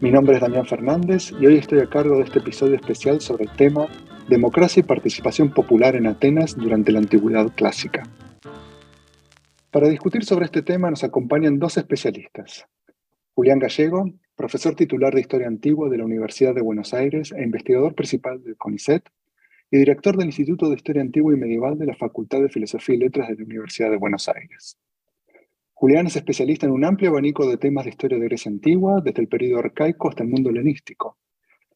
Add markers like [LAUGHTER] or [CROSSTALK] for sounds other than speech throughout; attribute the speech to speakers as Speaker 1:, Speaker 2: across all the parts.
Speaker 1: Mi nombre es Damián Fernández y hoy estoy a cargo de este episodio especial sobre el tema Democracia y participación popular en Atenas durante la Antigüedad Clásica. Para discutir sobre este tema nos acompañan dos especialistas. Julián Gallego, profesor titular de Historia Antigua de la Universidad de Buenos Aires e investigador principal del CONICET, y director del Instituto de Historia Antigua y Medieval de la Facultad de Filosofía y Letras de la Universidad de Buenos Aires. Julián es especialista en un amplio abanico de temas de historia de Grecia antigua, desde el periodo arcaico hasta el mundo helenístico.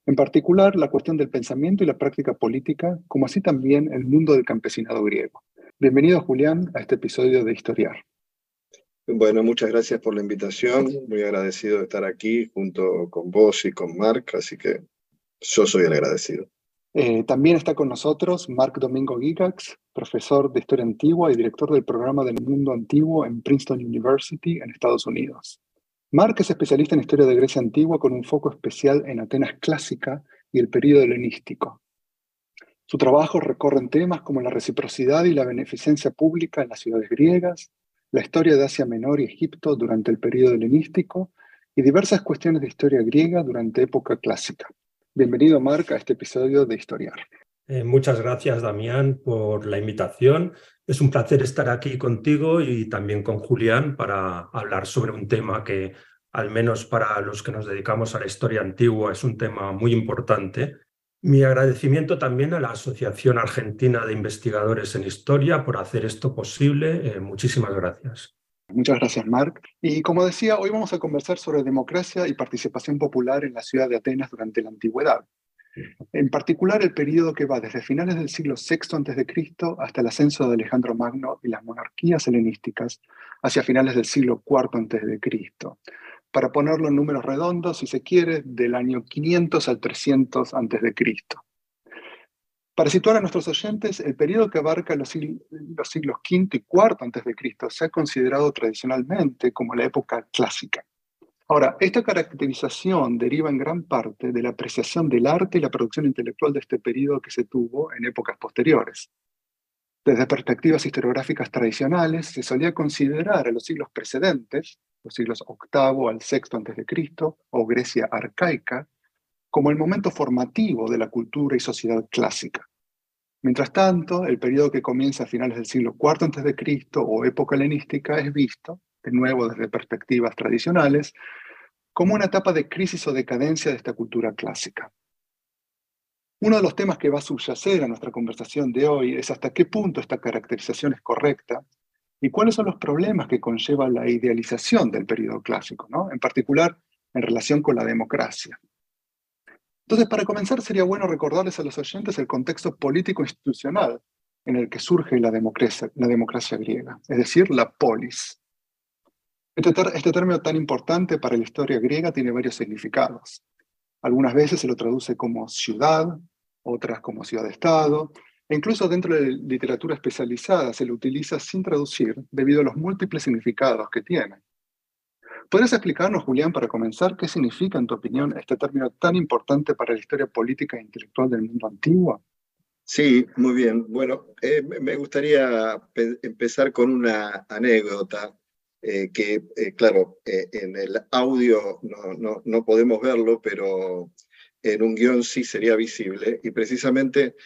Speaker 1: En particular, la cuestión del pensamiento y la práctica política, como así también el mundo del campesinado griego. Bienvenido, Julián, a este episodio de Historiar.
Speaker 2: Bueno, muchas gracias por la invitación. Muy agradecido de estar aquí junto con vos y con Marc, así que yo soy el agradecido.
Speaker 1: Eh, también está con nosotros Marc Domingo Gigax, profesor de Historia Antigua y director del programa del Mundo Antiguo en Princeton University en Estados Unidos. Marc es especialista en historia de Grecia antigua con un foco especial en Atenas clásica y el período helenístico. Su trabajo recorre temas como la reciprocidad y la beneficencia pública en las ciudades griegas, la historia de Asia Menor y Egipto durante el período helenístico y diversas cuestiones de historia griega durante época clásica. Bienvenido, Marc, a este episodio de Historiar.
Speaker 3: Eh, muchas gracias, Damián, por la invitación. Es un placer estar aquí contigo y también con Julián para hablar sobre un tema que, al menos para los que nos dedicamos a la historia antigua, es un tema muy importante. Mi agradecimiento también a la Asociación Argentina de Investigadores en Historia por hacer esto posible. Eh, muchísimas gracias.
Speaker 1: Muchas gracias, Marc. Y como decía, hoy vamos a conversar sobre democracia y participación popular en la ciudad de Atenas durante la antigüedad. En particular, el periodo que va desde finales del siglo VI a.C. hasta el ascenso de Alejandro Magno y las monarquías helenísticas hacia finales del siglo IV a.C. Para ponerlo en números redondos, si se quiere, del año 500 al 300 a.C. Para situar a nuestros oyentes, el periodo que abarca los, siglos, V y IV a.C. se ha considerado tradicionalmente como la época clásica. Ahora, esta caracterización deriva en gran parte de la apreciación del arte y la producción intelectual de este periodo que se tuvo en épocas posteriores. Desde perspectivas historiográficas tradicionales, se solía considerar a los siglos precedentes, los siglos VIII al VI a.C., o Grecia arcaica, como el momento formativo de la cultura y sociedad clásica. Mientras tanto, el periodo que comienza a finales del siglo IV a.C. o época helenística es visto, de nuevo desde perspectivas tradicionales, como una etapa de crisis o decadencia de esta cultura clásica. Uno de los temas que va a subyacer a nuestra conversación de hoy es hasta qué punto esta caracterización es correcta y cuáles son los problemas que conlleva la idealización del periodo clásico, ¿no? en particular en relación con la democracia. Entonces, para comenzar, sería bueno recordarles a los oyentes el contexto político-institucional en el que surge la democracia, griega, es decir, la polis. Este, este término tan importante para la historia griega tiene varios significados. Algunas veces se lo traduce como ciudad, otras como ciudad-estado, e incluso dentro de literatura especializada se lo utiliza sin traducir debido a los múltiples significados que tiene. ¿Podrías explicarnos, Julián, para comenzar, qué significa, en tu opinión, este término tan importante para la historia política e intelectual del mundo antiguo?
Speaker 2: Sí, muy bien. Bueno, eh, me gustaría empezar con una anécdota eh, que, eh, claro, en el audio no, no, no, podemos verlo, pero en un guion sí sería visible. Y precisamente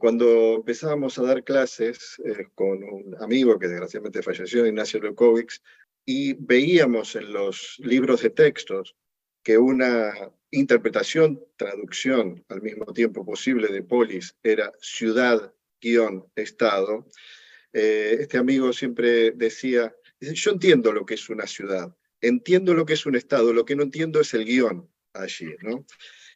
Speaker 2: cuando empezábamos a dar clases con un amigo que desgraciadamente falleció, Ignacio Lukovics, y veíamos en los libros de textos que una interpretación, traducción al mismo tiempo posible de polis era ciudad-estado, eh, este amigo siempre decía, yo entiendo lo que es una ciudad, entiendo lo que es un estado, lo que no entiendo es el guion allí. ¿no?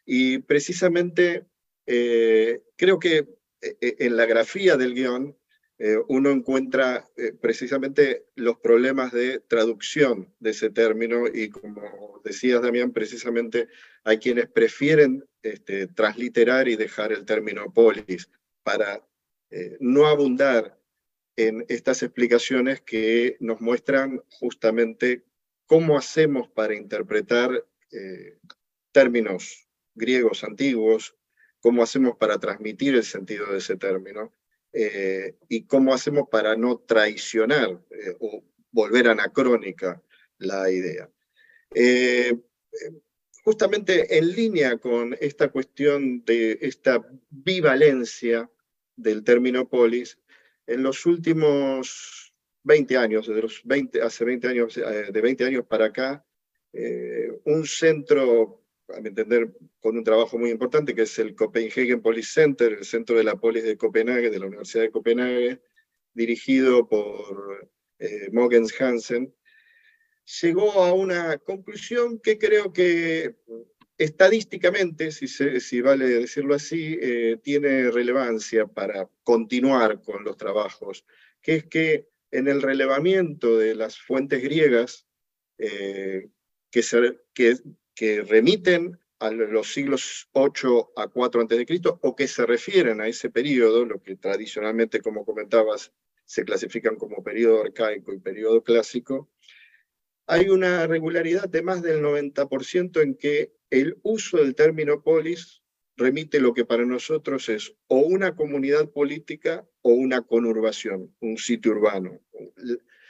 Speaker 2: Y precisamente eh, creo que eh, en la grafía del guion eh, uno encuentra eh, precisamente los problemas de traducción de ese término y como decías, Damián, precisamente hay quienes prefieren este, transliterar y dejar el término polis para eh, no abundar en estas explicaciones que nos muestran justamente cómo hacemos para interpretar términos griegos antiguos, cómo hacemos para transmitir el sentido de ese término eh, y cómo hacemos para no traicionar eh, o volver anacrónica la idea. Eh, justamente en línea con esta cuestión de esta bivalencia del término polis, en los últimos 20 años, de los 20, hace 20 años, de 20 años para acá, un centro a mi entender, con un trabajo muy importante, que es el Copenhagen Police Center, el centro de la polis de Copenhague, de la Universidad de Copenhague, dirigido por eh, Mogens Hansen, llegó a una conclusión que creo que estadísticamente, si, si vale decirlo así, eh, tiene relevancia para continuar con los trabajos, que es que en el relevamiento de las fuentes griegas, eh, que, se, que, que remiten a los siglos 8 a 4 a.C. o que se refieren a ese periodo, lo que tradicionalmente, como comentabas, se clasifican como periodo arcaico y periodo clásico, hay una regularidad de más del 90% en que el uso del término polis remite lo que para nosotros es o una comunidad política o una conurbación, un sitio urbano.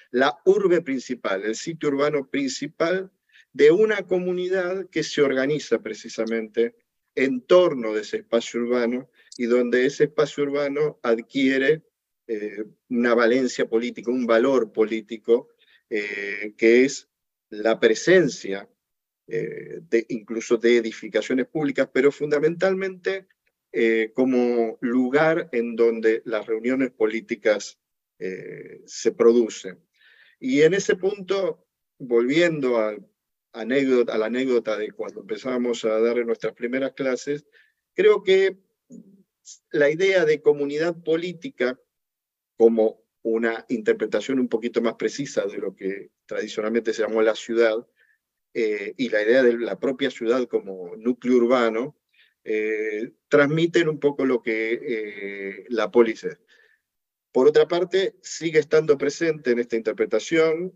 Speaker 2: La urbe principal, el sitio urbano principal de una comunidad que se organiza precisamente en torno de ese espacio urbano y donde ese espacio urbano adquiere eh, una valencia política, un valor político, eh, que es la presencia eh, de, incluso de edificaciones públicas, pero fundamentalmente como lugar en donde las reuniones políticas se producen. Y en ese punto, volviendo al anécdota, a la anécdota de cuando empezamos a dar nuestras primeras clases, creo que la idea de comunidad política como una interpretación un poquito más precisa de lo que tradicionalmente se llamó la ciudad, eh, y la idea de la propia ciudad como núcleo urbano, eh, transmiten un poco lo que eh, la polis es. Por otra parte, sigue estando presente en esta interpretación,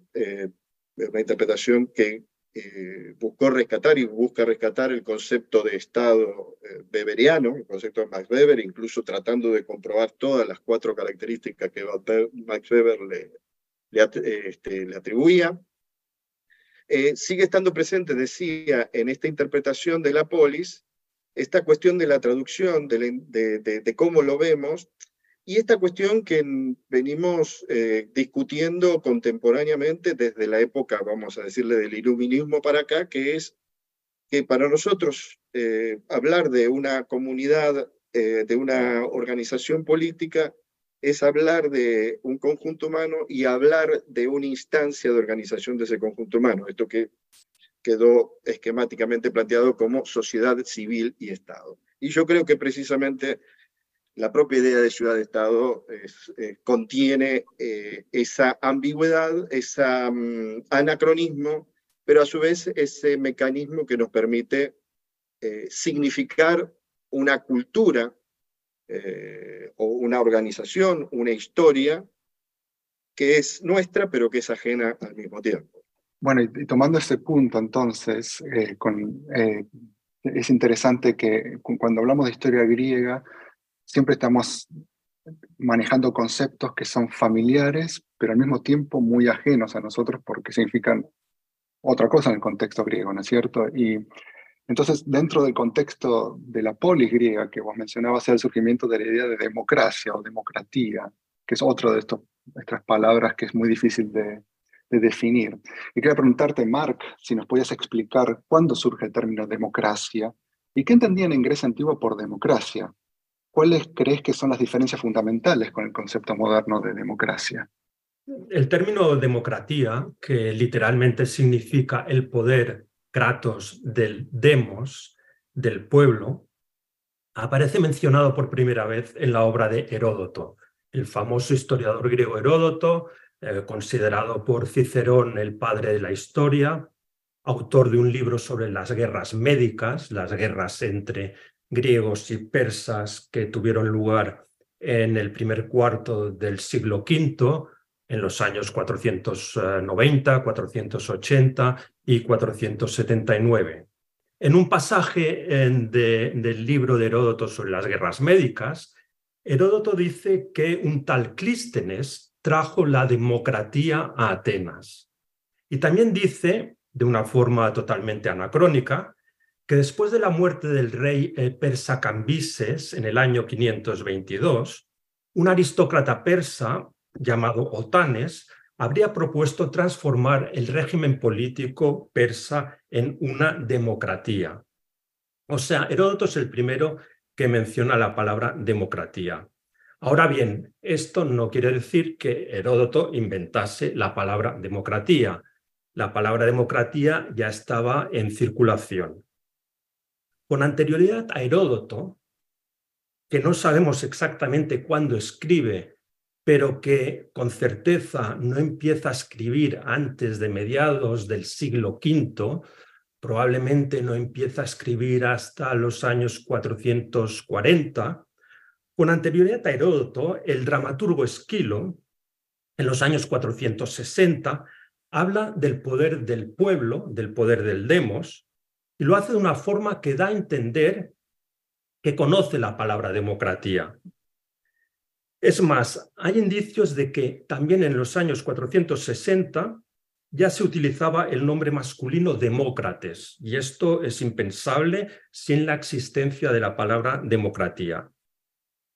Speaker 2: una interpretación que eh, buscó rescatar y busca rescatar el concepto de Estado eh, el concepto de Max Weber, incluso tratando de comprobar todas las cuatro características que Max Weber le, este, le, atribuía. Eh, sigue estando presente, decía, en esta interpretación de la polis, esta cuestión de la traducción, de cómo lo vemos, y esta cuestión que venimos eh, discutiendo contemporáneamente desde la época, vamos a decirle, del iluminismo para acá, que es que para nosotros eh, hablar de una comunidad, eh, de una organización política, es hablar de un conjunto humano y hablar de una instancia de organización de ese conjunto humano. Esto que quedó esquemáticamente planteado como sociedad civil y Estado. Y yo creo que precisamente la propia idea de ciudad-estado eh, contiene eh, esa ambigüedad, ese mm, anacronismo, pero a su vez ese mecanismo que nos permite eh, significar una cultura o una organización, una historia que es nuestra, pero que es ajena al mismo tiempo.
Speaker 1: Bueno, y, tomando ese punto, entonces, es interesante que cuando hablamos de historia griega, siempre estamos manejando conceptos que son familiares, pero al mismo tiempo muy ajenos a nosotros porque significan otra cosa en el contexto griego, ¿no es cierto? Y entonces, dentro del contexto de la polis griega que vos mencionabas, el surgimiento de la idea de democracia o democratía, que es otra de estos, estas palabras que es muy difícil de, de definir. Y quería preguntarte, Mark, si nos podías explicar cuándo surge el término democracia y qué entendían en Grecia antigua por democracia. ¿Cuáles crees que son las diferencias fundamentales con el concepto moderno de democracia?
Speaker 3: El término democratía, que literalmente significa el poder kratos del demos, del pueblo, aparece mencionado por primera vez en la obra de Heródoto, el famoso historiador griego Heródoto, eh, considerado por Cicerón el padre de la historia, autor de un libro sobre las guerras médicas, las guerras entre griegos y persas que tuvieron lugar en el primer cuarto del siglo V, en los años 490, 480 y 479. En un pasaje del libro de Heródoto sobre las guerras médicas, Heródoto dice que un tal Clístenes trajo la democracia a Atenas. Y también dice, de una forma totalmente anacrónica, que después de la muerte del rey persa Cambises en el año 522, un aristócrata persa llamado Otanes habría propuesto transformar el régimen político persa en una democracia. O sea, Heródoto es el primero que menciona la palabra democracia. Ahora bien, esto no quiere decir que Heródoto inventase la palabra democracia. La palabra democracia ya estaba en circulación. Con anterioridad a Heródoto, que no sabemos exactamente cuándo escribe pero que con certeza no empieza a escribir antes de mediados del siglo V, probablemente no empieza a escribir hasta los años 440. Con anterioridad a Heródoto, el dramaturgo Esquilo, en los años 460, habla del poder del pueblo, del poder del demos, y lo hace de una forma que da a entender que conoce la palabra democracia. Es más, hay indicios de que también en los años 460 ya se utilizaba el nombre masculino demócrates, y esto es impensable sin la existencia de la palabra democracia.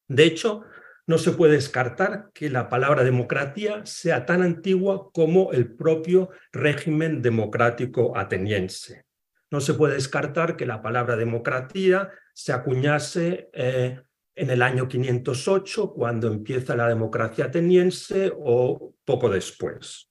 Speaker 3: De hecho, no se puede descartar que la palabra democracia sea tan antigua como el propio régimen democrático ateniense. No se puede descartar que la palabra democracia se acuñase eh, en el año 508, cuando empieza la democracia ateniense o poco después.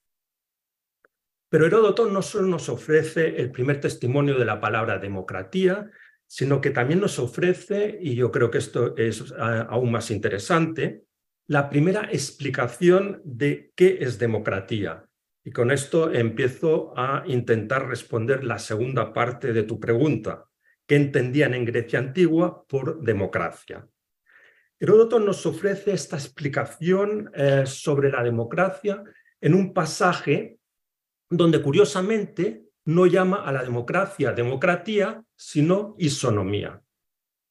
Speaker 3: Pero Heródoto no solo nos ofrece el primer testimonio de la palabra democracia, sino que también nos ofrece, y yo creo que esto es ah, aún más interesante, la primera explicación de qué es democracia. Y con esto empiezo a intentar responder la segunda parte de tu pregunta. ¿Qué entendían en Grecia antigua por democracia? Heródoto nos ofrece esta explicación eh, sobre la democracia en un pasaje donde curiosamente no llama a la democracia democracia, sino isonomía.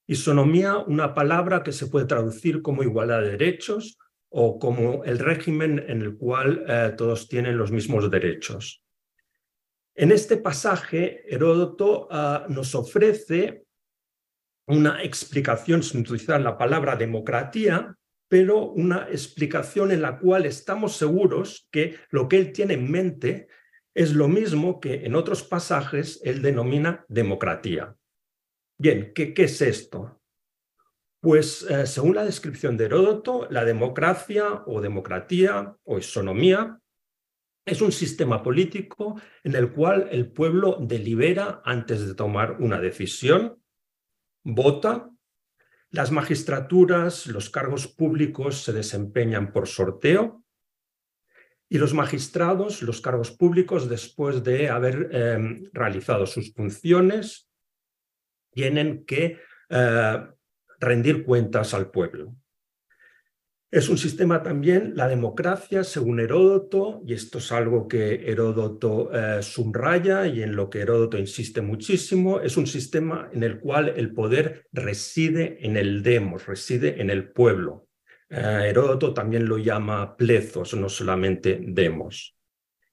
Speaker 3: Isonomía, una palabra que se puede traducir como igualdad de derechos o como el régimen en el cual eh, todos tienen los mismos derechos. En este pasaje, Heródoto ah, nos ofrece una explicación sin utilizar la palabra democracia, pero una explicación en la cual estamos seguros que lo que él tiene en mente es lo mismo que en otros pasajes él denomina democracia. Bien, ¿qué, es esto? Pues eh, según la descripción de Heródoto, la democracia o democracia o isonomía es un sistema político en el cual el pueblo delibera antes de tomar una decisión vota, las magistraturas, los cargos públicos se desempeñan por sorteo y los magistrados, los cargos públicos, después de haber em, realizado sus funciones, tienen que eh, rendir cuentas al pueblo. Es un sistema también, la democracia, según Heródoto, y esto es algo que Heródoto eh, subraya y en lo que Heródoto insiste muchísimo, es un sistema en el cual el poder reside en el demos, reside en el pueblo. Eh, Heródoto también lo llama plezos, no solamente demos.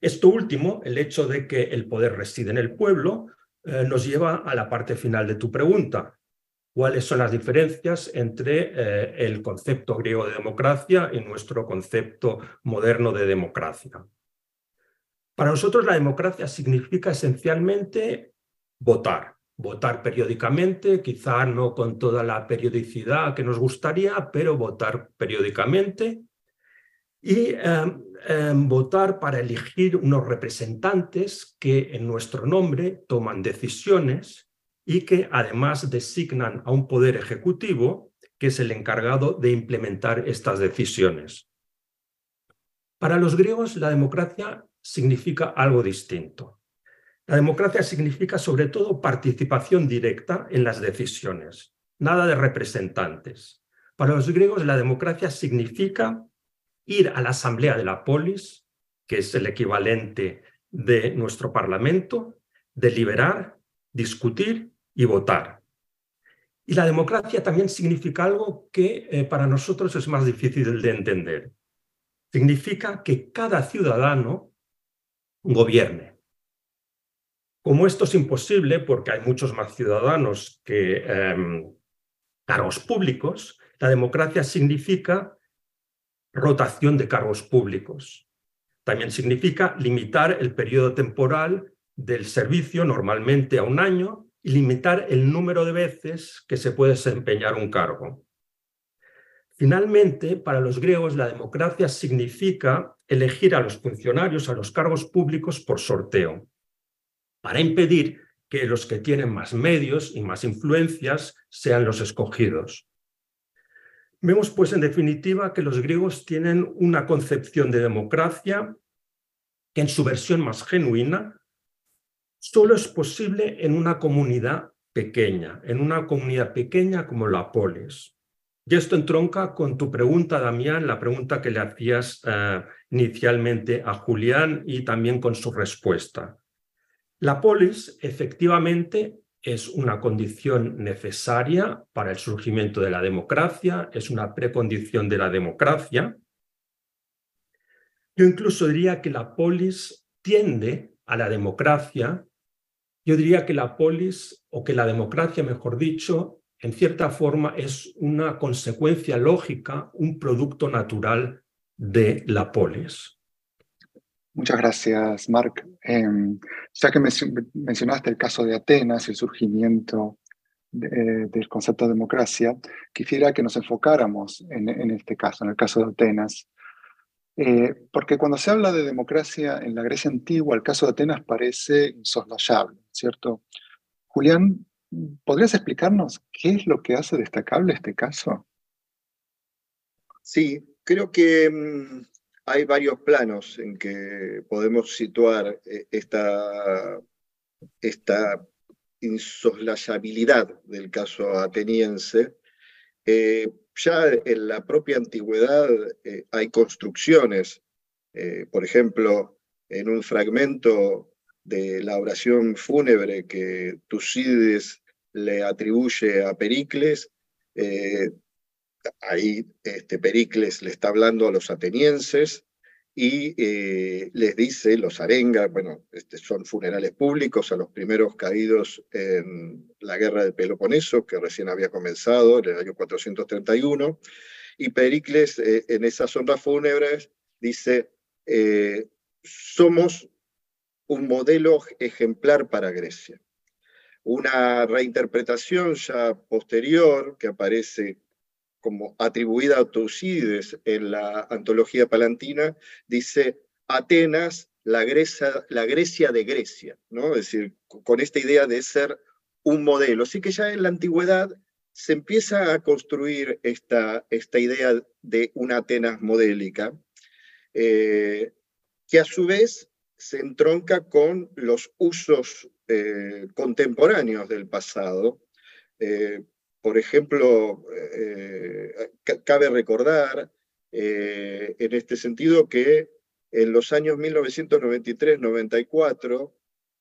Speaker 3: Esto último, el hecho de que el poder reside en el pueblo, eh, nos lleva a la parte final de tu pregunta cuáles son las diferencias entre eh, el concepto griego de democracia y nuestro concepto moderno de democracia. Para nosotros la democracia significa esencialmente votar, votar periódicamente, quizá no con toda la periodicidad que nos gustaría, pero votar periódicamente y em, em, votar para elegir unos representantes que en nuestro nombre toman decisiones y que además designan a un poder ejecutivo que es el encargado de implementar estas decisiones. Para los griegos, la democracia significa algo distinto. La democracia significa sobre todo participación directa en las decisiones, nada de representantes. Para los griegos, la democracia significa ir a la asamblea de la polis, que es el equivalente de nuestro parlamento, deliberar, discutir y votar. Y la democracia también significa algo que eh, para nosotros es más difícil de entender. Significa que cada ciudadano gobierne. Como esto es imposible, porque hay muchos más ciudadanos que em, cargos públicos, la democracia significa rotación de cargos públicos. También significa limitar el periodo temporal del servicio, normalmente a un año, y limitar el número de veces que se puede desempeñar un cargo. Finalmente, para los griegos, la democracia significa elegir a los funcionarios, a los cargos públicos por sorteo, para impedir que los que tienen más medios y más influencias sean los escogidos. Vemos, pues, en definitiva, que los griegos tienen una concepción de democracia que en su versión más genuina solo es posible en una comunidad pequeña, en una comunidad pequeña como la polis. Y esto entronca con tu pregunta, Damián, la pregunta que le hacías eh, inicialmente a Julián y también con su respuesta. La polis efectivamente es una condición necesaria para el surgimiento de la democracia, es una precondición de la democracia. Yo incluso diría que la polis tiende a la democracia. Yo diría que la polis, o que la democracia, mejor dicho, en cierta forma es una consecuencia lógica, un producto natural de la polis.
Speaker 1: Muchas gracias, Marc. Em, ya que mencionaste el caso de Atenas y el surgimiento del concepto de democracia, quisiera que nos enfocáramos en, este caso, en el caso de Atenas. Eh, porque cuando se habla de democracia en la Grecia antigua, el caso de Atenas parece insoslayable, ¿cierto? Julián, ¿podrías explicarnos qué es lo que hace destacable este caso?
Speaker 2: Sí, creo que mm, hay varios planos en que podemos situar eh, esta, insoslayabilidad del caso ateniense. Eh, ya en la propia antigüedad eh, hay construcciones, por ejemplo, en un fragmento de la oración fúnebre que Tucídides le atribuye a Pericles, ahí este, Pericles le está hablando a los atenienses y eh, les dice, los arenga, bueno, este, son funerales públicos a los primeros caídos en la guerra del Peloponeso, que recién había comenzado en el año 431, y Pericles eh, en esas honras fúnebres dice, eh, somos un modelo ejemplar para Grecia. Una reinterpretación ya posterior que aparece como atribuida a Tucídides en la antología palantina, dice Atenas, la Grecia, la Grecia de Grecia, ¿no? Decir, con esta idea de ser un modelo. Así que ya en la antigüedad se empieza a construir esta, esta idea de una Atenas modélica, eh, que a su vez se entronca con los usos eh, contemporáneos del pasado. Eh, por ejemplo, eh, cabe recordar eh, en este sentido que en los años 1993-94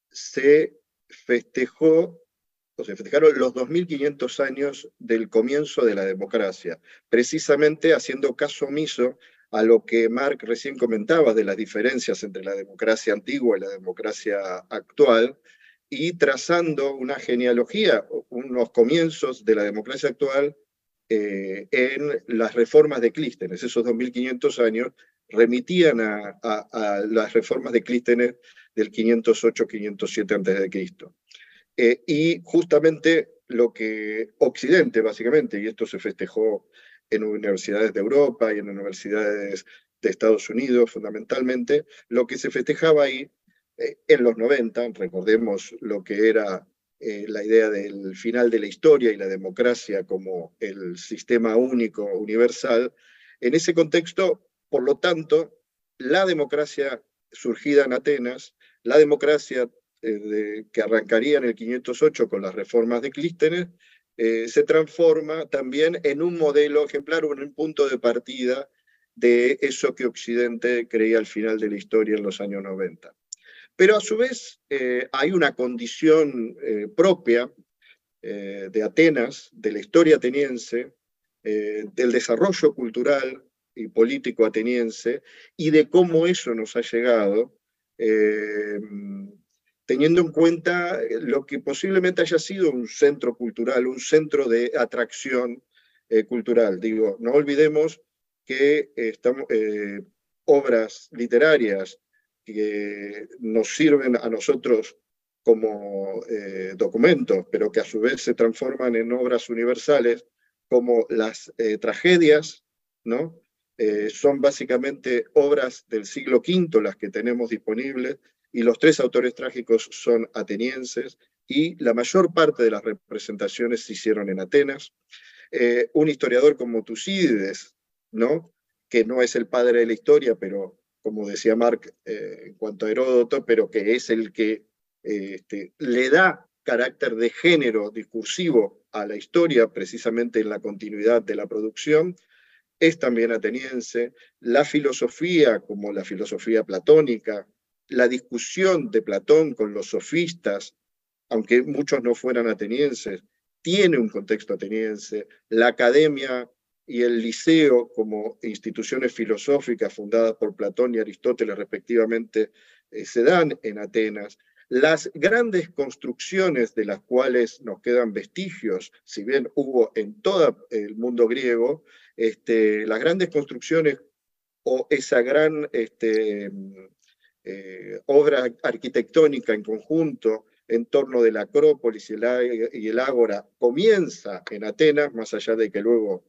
Speaker 2: se festejó o se festejaron los 2.500 años del comienzo de la democracia, precisamente haciendo caso omiso a lo que Mark recién comentaba de las diferencias entre la democracia antigua y la democracia actual, y trazando una genealogía, unos comienzos de la democracia actual eh, en las reformas de Clístenes. Esos 2500 años remitían a, las reformas de Clístenes del 508-507 a.C. Eh, y justamente lo que Occidente, básicamente, y esto se festejó en universidades de Europa y en universidades de Estados Unidos fundamentalmente, lo que se festejaba ahí en los 90, recordemos lo que era eh, la idea del final de la historia y la democracia como el sistema único, universal. En ese contexto, por lo tanto, la democracia surgida en Atenas, la democracia eh, que arrancaría en el 508 con las reformas de Clístenes, eh, se transforma también en un modelo ejemplar en un punto de partida de eso que Occidente creía al final de la historia en los años 90. Pero a su vez eh, hay una condición propia de Atenas, de la historia ateniense, del desarrollo cultural y político ateniense y de cómo eso nos ha llegado teniendo en cuenta eh, lo que posiblemente haya sido un centro cultural, un centro de atracción eh, cultural. Digo, no olvidemos que estamos, eh, obras literarias que nos sirven a nosotros como documentos, pero que a su vez se transforman en obras universales, como las tragedias, ¿no? son básicamente obras del siglo V las que tenemos disponibles, y los tres autores trágicos son atenienses y la mayor parte de las representaciones se hicieron en Atenas. Eh, un historiador como Tucídides, ¿no? que no es el padre de la historia, pero como decía Mark eh, en cuanto a Heródoto, pero que es el que eh, este, le da carácter de género discursivo a la historia, precisamente en la continuidad de la producción, es también ateniense. La filosofía, como la filosofía platónica, la discusión de Platón con los sofistas, aunque muchos no fueran atenienses, tiene un contexto ateniense. La academia y el liceo como instituciones filosóficas fundadas por Platón y Aristóteles respectivamente eh, se dan en Atenas. Las grandes construcciones de las cuales nos quedan vestigios, si bien hubo en todo el mundo griego, este, las grandes construcciones o esa gran este, eh, obra arquitectónica en conjunto en torno de la Acrópolis y el, Ágora comienza en Atenas, más allá de que luego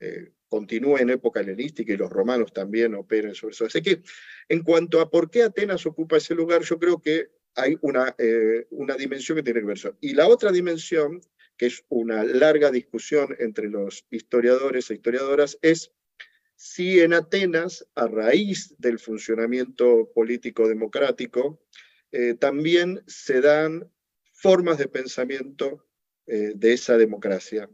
Speaker 2: eh, continúe en época helenística y los romanos también operen sobre eso. Así que en cuanto a por qué Atenas ocupa ese lugar, yo creo que hay una, eh, una dimensión que tiene que ver eso. Y la otra dimensión, que es una larga discusión entre los historiadores e historiadoras, es si en Atenas, a raíz del funcionamiento político democrático, eh, también se dan formas de pensamiento eh, de esa democracia.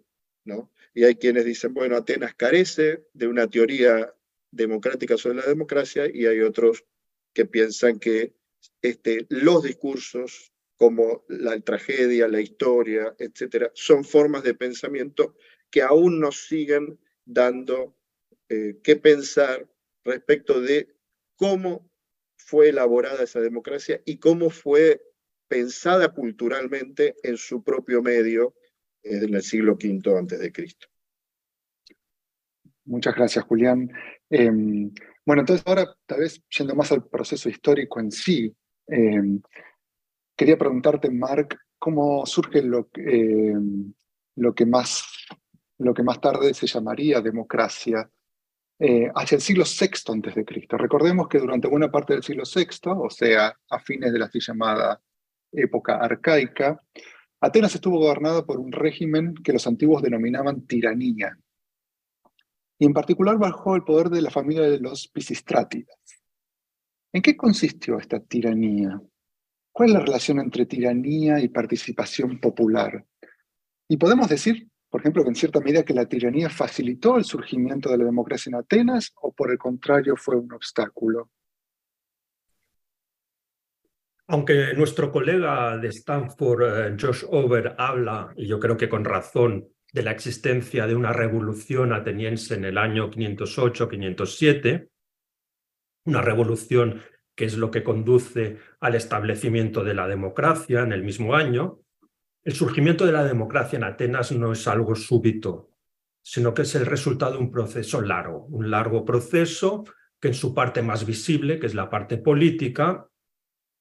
Speaker 2: ¿no? Y hay quienes dicen, bueno, Atenas carece de una teoría democrática sobre la democracia y hay otros que piensan que este, los discursos como la tragedia, la historia, etcétera, son formas de pensamiento que aún nos siguen dando eh, qué pensar respecto de cómo fue elaborada esa democracia y cómo fue pensada culturalmente en su propio medio en el siglo V antes de Cristo.
Speaker 1: Muchas gracias, Julián. Em, bueno, entonces ahora, tal vez yendo más al proceso histórico en sí, em, quería preguntarte, Mark, cómo surge lo, em, lo, que más, lo que más tarde se llamaría democracia eh, hacia el siglo VI a.C. Recordemos que durante buena parte del siglo VI, o sea, a fines de la así llamada época arcaica, Atenas estuvo gobernada por un régimen que los antiguos denominaban tiranía, y en particular bajo el poder de la familia de los Pisistrátidas. ¿En qué consistió esta tiranía? ¿Cuál es la relación entre tiranía y participación popular? Y podemos decir por ejemplo, que en cierta medida que la tiranía facilitó el surgimiento de la democracia en Atenas o por el contrario fue un obstáculo?
Speaker 3: Aunque nuestro colega de Stanford, eh, Josh Over, habla, y yo creo que con razón, de la existencia de una revolución ateniense en el año 508-507, una revolución que es lo que conduce al establecimiento de la democracia en el mismo año, el surgimiento de la democracia en Atenas no es algo súbito, sino que es el resultado de un proceso largo, un largo proceso que en su parte más visible, que es la parte política,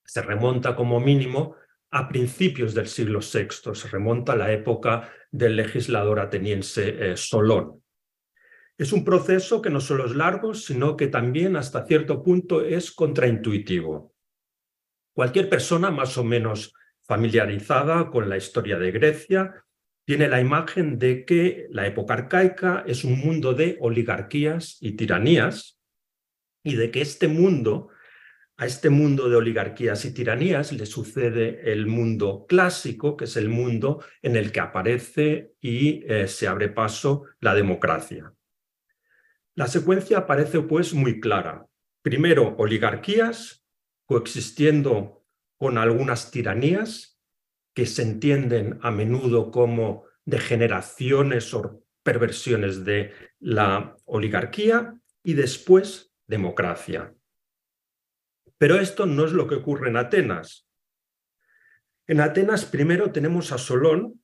Speaker 3: se remonta como mínimo a principios del siglo VI, se remonta a la época del legislador ateniense eh, Solón. Es un proceso que no solo es largo, sino que también hasta cierto punto es contraintuitivo. Cualquier persona más o menos familiarizada con la historia de Grecia, tiene la imagen de que la época arcaica es un mundo de oligarquías y tiranías y de que este mundo, a este mundo de oligarquías y tiranías le sucede el mundo clásico, que es el mundo en el que aparece y eh, se abre paso la democracia. La secuencia parece pues muy clara. Primero, oligarquías coexistiendo con algunas tiranías que se entienden a menudo como degeneraciones o perversiones de la oligarquía y después democracia. Pero esto no es lo que ocurre en Atenas. En Atenas primero tenemos a Solón,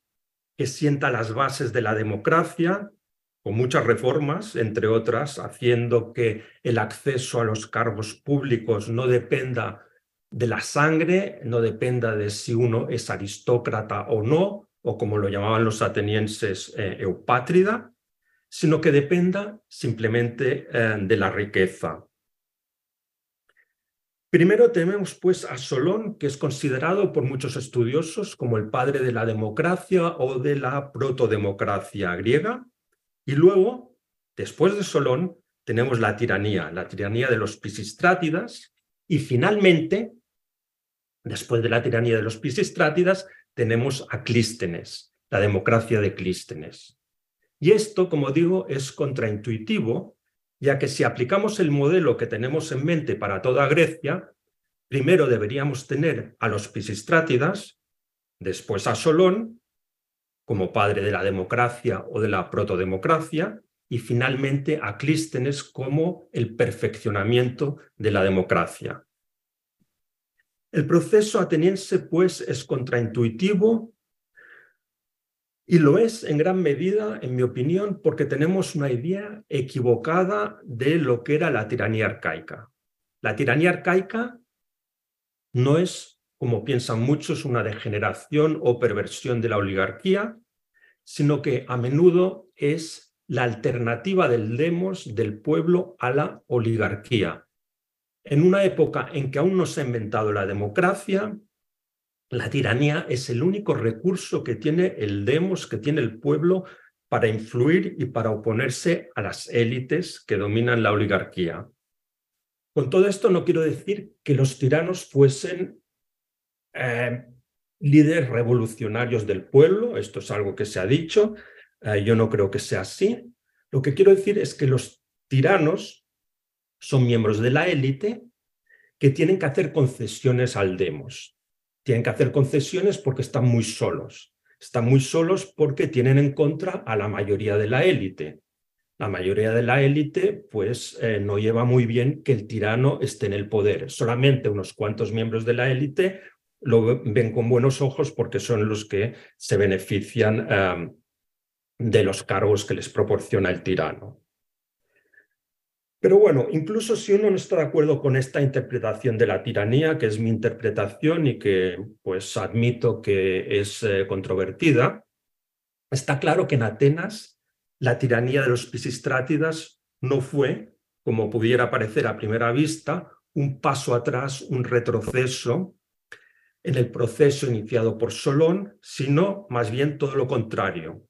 Speaker 3: que sienta las bases de la democracia con muchas reformas, entre otras, haciendo que el acceso a los cargos públicos no dependa de la sangre, no dependa de si uno es aristócrata o no, o como lo llamaban los atenienses, eh, eupátrida, sino que dependa simplemente eh, de la riqueza. Primero tenemos pues a Solón, que es considerado por muchos estudiosos como el padre de la democracia o de la protodemocracia griega, y luego, después de Solón, tenemos la tiranía, la tiranía de los Pisistrátidas, y finalmente, después de la tiranía de los Pisistrátidas, tenemos a Clístenes, la democracia de Clístenes. Y esto, como digo, es contraintuitivo, ya que si aplicamos el modelo que tenemos en mente para toda Grecia, primero deberíamos tener a los Pisistrátidas, después a Solón como padre de la democracia o de la protodemocracia, y finalmente a Clístenes como el perfeccionamiento de la democracia. El proceso ateniense, pues, es contraintuitivo y lo es en gran medida, en mi opinión, porque tenemos una idea equivocada de lo que era la tiranía arcaica. La tiranía arcaica no es como piensan muchos, una degeneración o perversión de la oligarquía, sino que a menudo es la alternativa del demos del pueblo a la oligarquía. En una época en que aún no se ha inventado la democracia, la tiranía es el único recurso que tiene el demos, que tiene el pueblo para influir y para oponerse a las élites que dominan la oligarquía. Con todo esto no quiero decir que los tiranos fuesen eh, líderes revolucionarios del pueblo, esto es algo que se ha dicho, eh, yo no creo que sea así. Lo que quiero decir es que los tiranos son miembros de la élite que tienen que hacer concesiones al demos. Tienen que hacer concesiones porque están muy solos. Están muy solos porque tienen en contra a la mayoría de la élite. La mayoría de la élite pues eh, no lleva muy bien que el tirano esté en el poder. Solamente unos cuantos miembros de la élite lo ven con buenos ojos porque son los que se benefician em, de los cargos que les proporciona el tirano. Pero bueno, incluso si uno no está de acuerdo con esta interpretación de la tiranía, que es mi interpretación y que pues admito que es eh, controvertida, está claro que en Atenas la tiranía de los Pisistrátidas no fue, como pudiera parecer a primera vista, un paso atrás, un retroceso en el proceso iniciado por Solón, sino más bien todo lo contrario,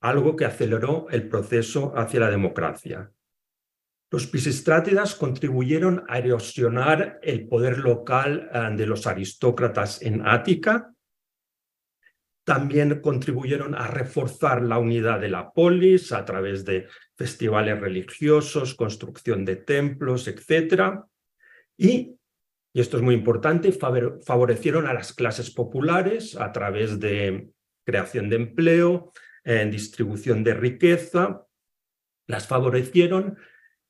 Speaker 3: algo que aceleró el proceso hacia la democracia. Los pisistrátidas contribuyeron a erosionar el poder local eh, de los aristócratas en Ática, también contribuyeron a reforzar la unidad de la polis a través de festivales religiosos, construcción de templos, etc. Y y esto es muy importante, favorecieron a las clases populares a través de creación de empleo, en distribución de riqueza, las favorecieron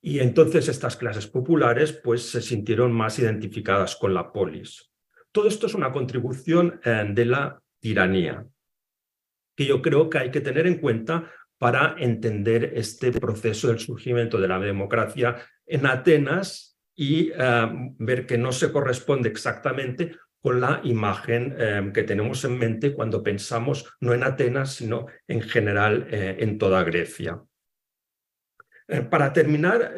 Speaker 3: y entonces estas clases populares pues se sintieron más identificadas con la polis. Todo esto es una contribución eh, de la tiranía que yo creo que hay que tener en cuenta para entender este proceso del surgimiento de la democracia en Atenas y eh, ver que no se corresponde exactamente con la imagen eh, que tenemos en mente cuando pensamos no en Atenas, sino en general en toda Grecia. Para terminar,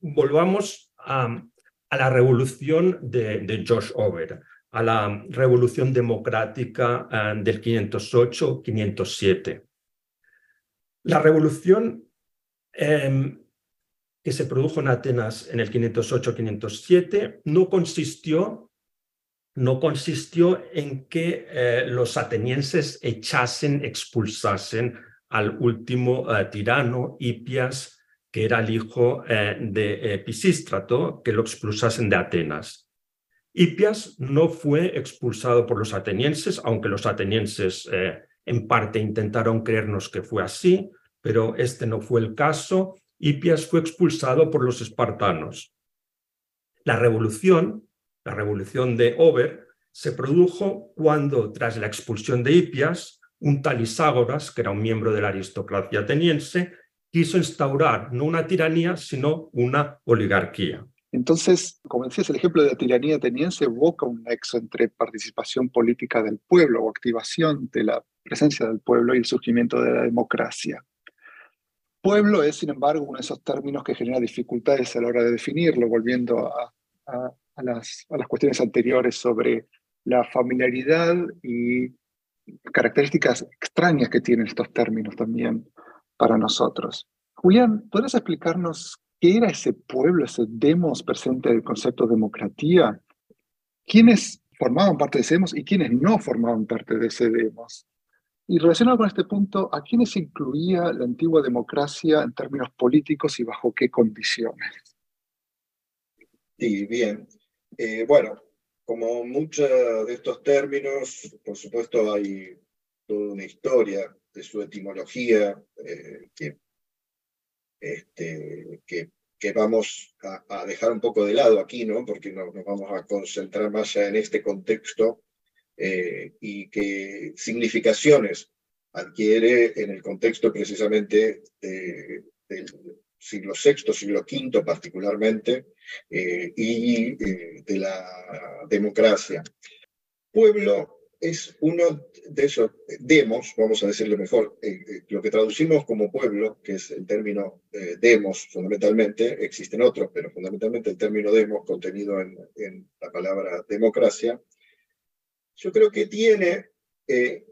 Speaker 3: volvamos a, la revolución de, George Over. a la Revolución Democrática eh, del 508-507. La revolución em, que se produjo en Atenas en el 508-507 no consistió, no consistió en que eh, los atenienses echasen, expulsasen al último eh, tirano, Hipias, que era el hijo eh, de Pisístrato, que lo expulsasen de Atenas. Hipias no fue expulsado por los atenienses, aunque los atenienses en parte intentaron creernos que fue así, pero este no fue el caso Hipias fue expulsado por los espartanos. La revolución, la revolución de Ober, se produjo cuando, tras la expulsión de Hipias, un tal Iságoras, que era un miembro de la aristocracia ateniense, quiso instaurar no una tiranía, sino una oligarquía.
Speaker 1: Entonces, como decías, el ejemplo de la tiranía ateniense evoca un nexo entre participación política del pueblo o activación de la presencia del pueblo y el surgimiento de la democracia. Pueblo es, sin embargo, uno de esos términos que genera dificultades a la hora de definirlo, volviendo a, las, a las cuestiones anteriores sobre la familiaridad y características extrañas que tienen estos términos también para nosotros. Julián, ¿podrías explicarnos qué era ese pueblo, ese demos presente del concepto de democratía? ¿Quiénes formaban parte de ese demos y quiénes no formaban parte de ese demos? Y relacionado con este punto, ¿a quiénes incluía la antigua democracia en términos políticos y bajo qué condiciones?
Speaker 2: Sí, bien. Eh, bueno, como muchos de estos términos, por supuesto hay toda una historia de su etimología eh, que, este, que, que, vamos a, dejar un poco de lado aquí, ¿no? porque nos vamos a concentrar más ya en este contexto eh, y qué significaciones adquiere en el contexto precisamente del siglo VI, siglo V particularmente, eh, y eh, de la democracia. Pueblo es uno de esos demos, vamos a decirlo mejor, lo que traducimos como pueblo, que es el término demos fundamentalmente, existen otros, pero fundamentalmente el término demos contenido en, en la palabra democracia, yo creo que tiene, eh,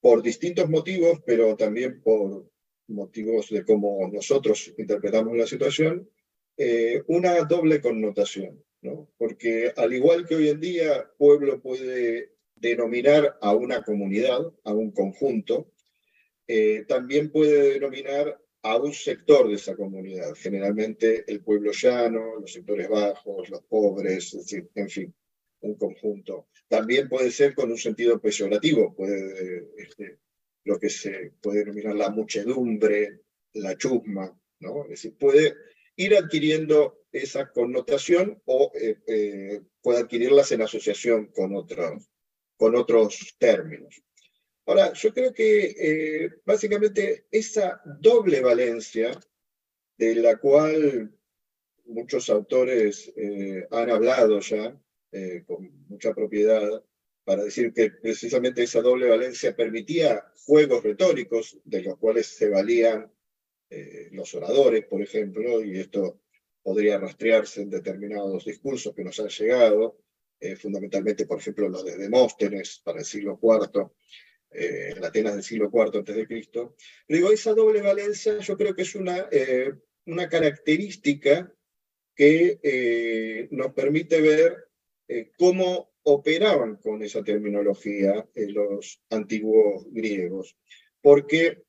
Speaker 2: por distintos motivos, pero también por motivos de cómo nosotros interpretamos la situación, eh, una doble connotación, ¿no? Porque al igual que hoy en día, pueblo puede denominar a una comunidad, a un conjunto, eh, también puede denominar a un sector de esa comunidad, generalmente el pueblo llano, los sectores bajos, los pobres, en fin un conjunto. También puede ser con un sentido peyorativo, puede, este, lo que se puede denominar la muchedumbre, la chusma, ¿no? Es decir, puede ir adquiriendo esa connotación o eh, eh, puede adquirirlas en asociación con otros, con otros términos. Ahora, yo creo que eh, básicamente esa doble valencia de la cual muchos autores han hablado ya, eh, con mucha propiedad para decir que precisamente esa doble valencia permitía juegos retóricos de los cuales se valían eh, los oradores, por ejemplo, y esto podría rastrearse en determinados discursos que nos han llegado, eh, fundamentalmente, por ejemplo, los de Demóstenes para el siglo IV, en Atenas del siglo IV antes de Cristo. Digo, esa doble valencia yo creo que es una, una característica que nos permite ver eh, cómo operaban con esa terminología los antiguos griegos. Porque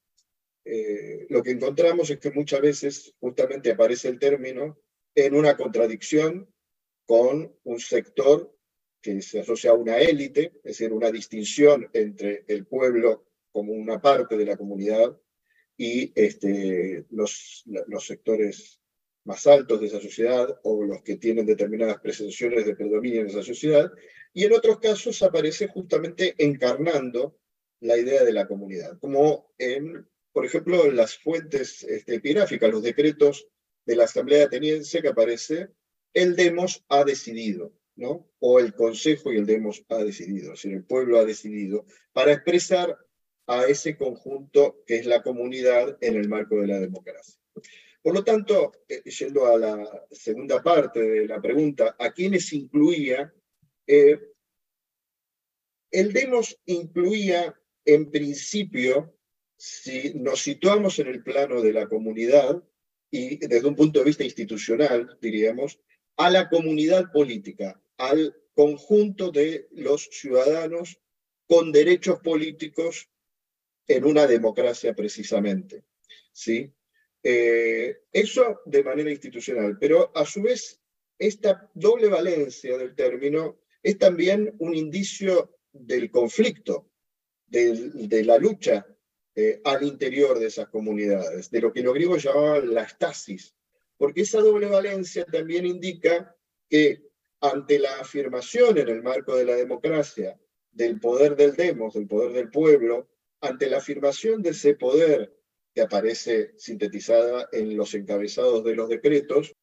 Speaker 2: eh, lo que encontramos es que muchas veces justamente aparece el término en una contradicción con un sector que se asocia a una élite, es decir, una distinción entre el pueblo como una parte de la comunidad y este, los, sectores más altos de esa sociedad o los que tienen determinadas presunciones de predominio en esa sociedad, y en otros casos aparece justamente encarnando la idea de la comunidad, como en, por ejemplo, en las fuentes este, epigráficas, los decretos de la Asamblea Ateniense que aparece, el demos ha decidido, ¿no? o el Consejo y el demos ha decidido, es decir, el pueblo ha decidido, para expresar a ese conjunto que es la comunidad en el marco de la democracia. Por lo tanto, eh, yendo a la segunda parte de la pregunta, ¿a quiénes incluía? Eh, el demos incluía, en principio, si nos situamos en el plano de la comunidad y desde un punto de vista institucional, diríamos, a la comunidad política, al conjunto de los ciudadanos con derechos políticos en una democracia precisamente. ¿sí? Eh, eso de manera institucional, pero a su vez esta doble valencia del término es también un indicio del conflicto, de la lucha eh, al interior de esas comunidades, de lo que los griegos llamaban la estasis, porque esa doble valencia también indica que ante la afirmación en el marco de la democracia del poder del demos, del poder del pueblo, ante la afirmación de ese poder que aparece sintetizada en los encabezados de los decretos,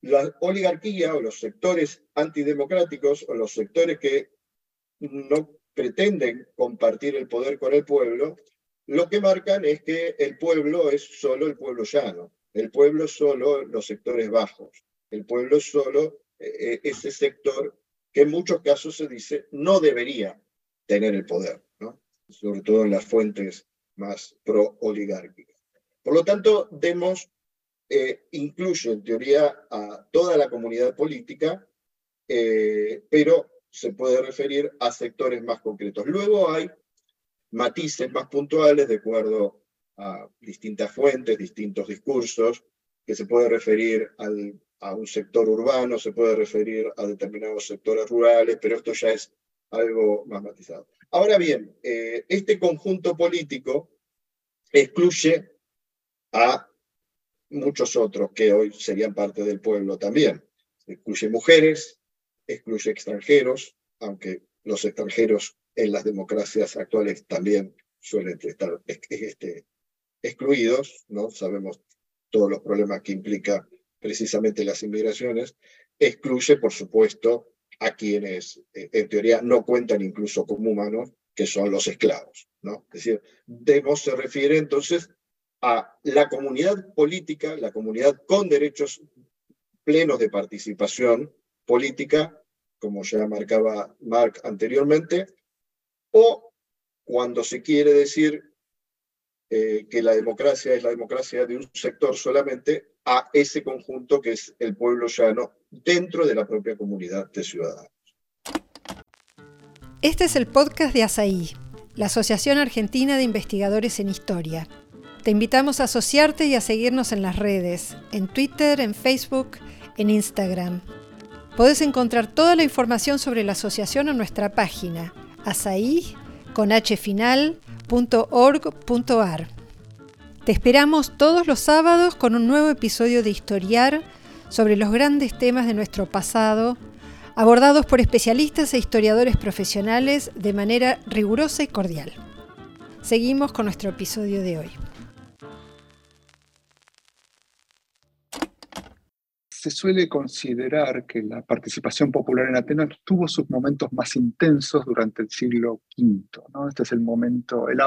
Speaker 2: la oligarquía o los sectores antidemocráticos o los sectores que no pretenden compartir el poder con el pueblo, lo que marcan es que el pueblo es solo el pueblo llano, el pueblo solo los sectores bajos, el pueblo solo eh, ese sector que en muchos casos se dice no debería tener el poder, ¿no? sobre todo en las fuentes más pro-oligárquicas. Por lo tanto, Demos eh, incluye en teoría a toda la comunidad política, eh, pero se puede referir a sectores más concretos. Luego hay matices más puntuales de acuerdo a distintas fuentes, distintos discursos, que se puede referir a un sector urbano, se puede referir a determinados sectores rurales, pero esto ya es algo más matizado. Ahora bien, eh, este conjunto político excluye a muchos otros que hoy serían parte del pueblo también. Excluye mujeres, excluye extranjeros, aunque los extranjeros en las democracias actuales también suelen estar este, excluidos, ¿no? Sabemos todos los problemas que implica precisamente las inmigraciones. Excluye, por supuesto, a quienes eh, en teoría no cuentan incluso como humanos, que son los esclavos. ¿no? Es decir, Demos se refiere entonces a la comunidad política, la comunidad con derechos plenos de participación política, como ya marcaba Mark anteriormente, o cuando se quiere decir eh, que la democracia es la democracia de un sector solamente, a ese conjunto que es el pueblo llano dentro de la propia comunidad de ciudadanos.
Speaker 4: Este es el podcast de ASAI, la Asociación Argentina de Investigadores en Historia. Te invitamos a asociarte y a seguirnos en las redes, en Twitter, en Facebook, en Instagram. Podés encontrar toda la información sobre la asociación en nuestra página, asai.org.ar. Te esperamos todos los sábados con un nuevo episodio de Historiar sobre los grandes temas de nuestro pasado, abordados por especialistas e historiadores profesionales de manera rigurosa y cordial. Seguimos con nuestro episodio de hoy.
Speaker 1: Se suele considerar que la participación popular en Atenas tuvo sus momentos más intensos durante el siglo V. ¿no? Este es el momento, el,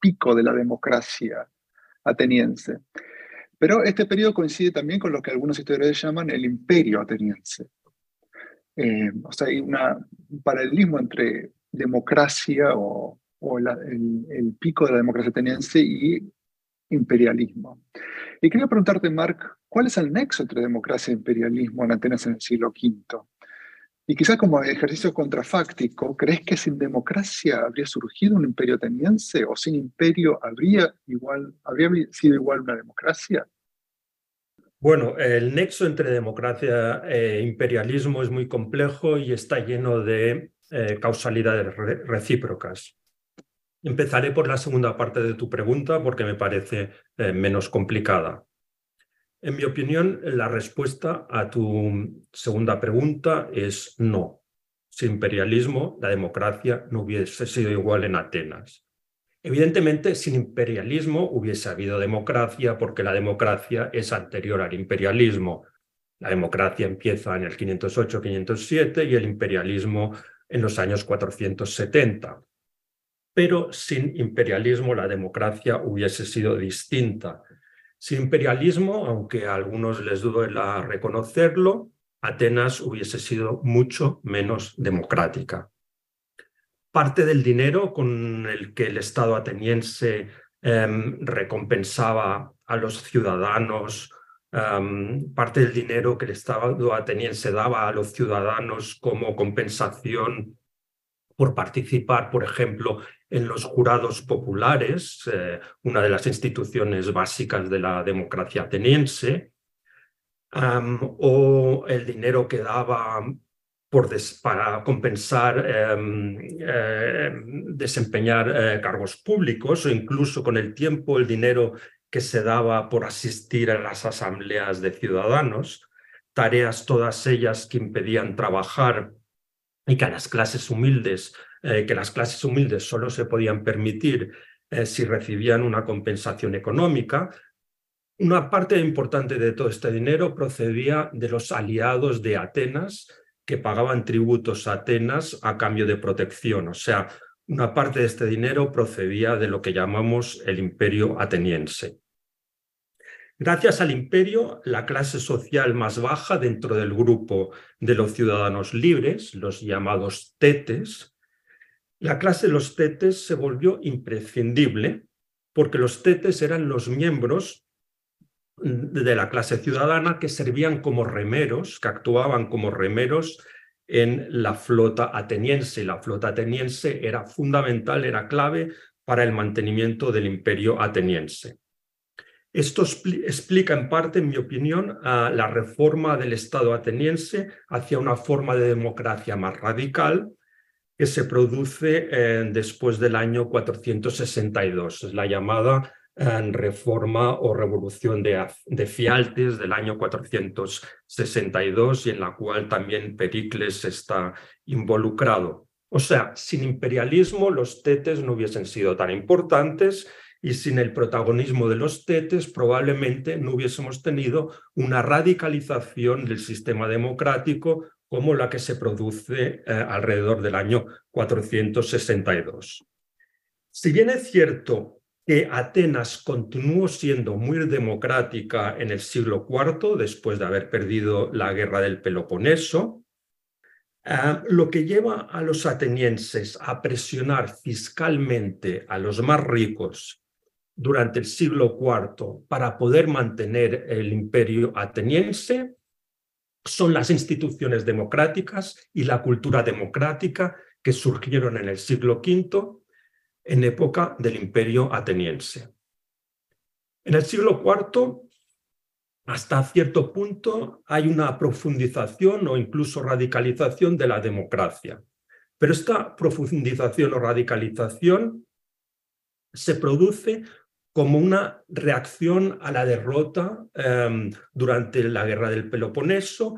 Speaker 1: pico de la democracia ateniense. Pero este periodo coincide también con lo que algunos historiadores llaman el imperio ateniense. Eh, o sea, hay un paralelismo entre democracia o, el, pico de la democracia ateniense y imperialismo. Y quería preguntarte, Mark, ¿cuál es el nexo entre democracia e imperialismo en Atenas en el siglo V? Y quizás como ejercicio contrafáctico, ¿crees que sin democracia habría surgido un imperio ateniense o sin imperio habría, igual, habría sido igual una democracia?
Speaker 3: Bueno, el nexo entre democracia e imperialismo es muy complejo y está lleno de eh, causalidades recíprocas. Empezaré por la segunda parte de tu pregunta porque me parece eh, menos complicada. En mi opinión, la respuesta a tu segunda pregunta es no. Sin imperialismo, la democracia no hubiese sido igual en Atenas. Evidentemente, sin imperialismo hubiese habido democracia porque la democracia es anterior al imperialismo. La democracia empieza en el 508-507 y el imperialismo en los años 470. Pero sin imperialismo la democracia hubiese sido distinta. Sin imperialismo, aunque a algunos les duela reconocerlo, Atenas hubiese sido mucho menos democrática. parte del dinero con el que el Estado ateniense em, recompensaba a los ciudadanos, em, parte del dinero que el Estado ateniense daba a los ciudadanos como compensación por participar, por ejemplo, en los jurados populares, eh, una de las instituciones básicas de la democracia ateniense, o el dinero que daba por para compensar em, em, desempeñar eh, cargos públicos o incluso con el tiempo el dinero que se daba por asistir a las asambleas de ciudadanos, tareas todas ellas que impedían trabajar y que a las clases humildes, eh, que las clases humildes solo se podían permitir eh, si recibían una compensación económica, una parte importante de todo este dinero procedía de los aliados de Atenas, que pagaban tributos a Atenas a cambio de protección. O sea, una parte de este dinero procedía de lo que llamamos el imperio ateniense. Gracias al imperio, la clase social más baja dentro del grupo de los ciudadanos libres, los llamados tetes, la clase de los tetes se volvió imprescindible porque los tetes eran los miembros de la clase ciudadana que servían como remeros, que actuaban como remeros en la flota ateniense. La flota ateniense era fundamental, era clave para el mantenimiento del imperio ateniense. Esto explica en parte, en mi opinión, la reforma del Estado ateniense hacia una forma de democracia más radical que se produce eh, después del año 462. Es la llamada en reforma o revolución de, de, Fialtes del año 462 y en la cual también Pericles está involucrado. O sea, sin imperialismo los tetes no hubiesen sido tan importantes y sin el protagonismo de los tetes probablemente no hubiésemos tenido una radicalización del sistema democrático como la que se produce eh, alrededor del año 462. Si bien es cierto que Atenas continuó siendo muy democrática en el siglo IV, después de haber perdido la guerra del Peloponeso, eh, lo que lleva a los atenienses a presionar fiscalmente a los más ricos durante el siglo IV para poder mantener el imperio ateniense son las instituciones democráticas y la cultura democrática que surgieron en el siglo V en época del imperio ateniense. En el siglo IV, hasta cierto punto, hay una profundización o incluso radicalización de la democracia. Pero esta profundización o radicalización se produce como una reacción a la derrota em, durante la guerra del Peloponeso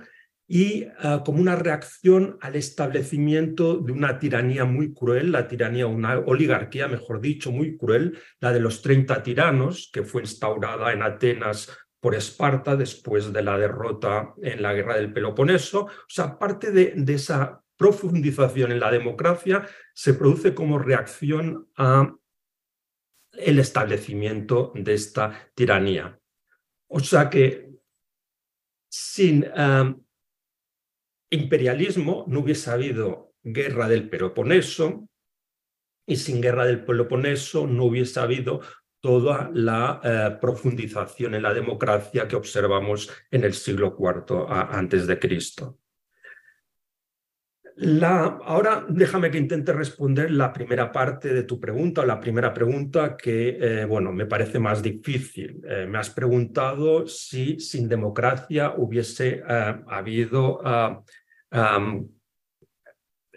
Speaker 3: y ah, como una reacción al establecimiento de una tiranía muy cruel, la tiranía, una oligarquía, mejor dicho, muy cruel, la de los 30 tiranos, que fue instaurada en Atenas por Esparta después de la derrota en la guerra del Peloponeso. O sea, parte de esa profundización en la democracia se produce como reacción a el establecimiento de esta tiranía. O sea que sin imperialismo no hubiese habido guerra del Peloponeso y sin guerra del Peloponeso no hubiese habido toda la eh, profundización en la democracia que observamos en el siglo IV antes de Cristo. Ahora déjame que intente responder la primera parte de tu pregunta, la primera pregunta que, eh, bueno, me parece más difícil. Eh, me has preguntado si sin democracia hubiese eh, habido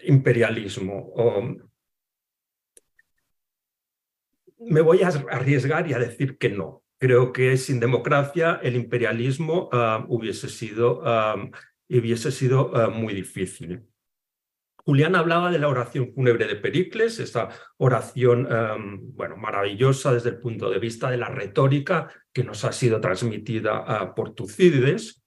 Speaker 3: imperialismo. me voy a arriesgar y a decir que no. Creo que sin democracia el imperialismo hubiese sido, hubiese sido muy difícil. Julián hablaba de la oración fúnebre de Pericles, esta oración em, bueno, maravillosa desde el punto de vista de la retórica que nos ha sido transmitida ah, por Tucídides.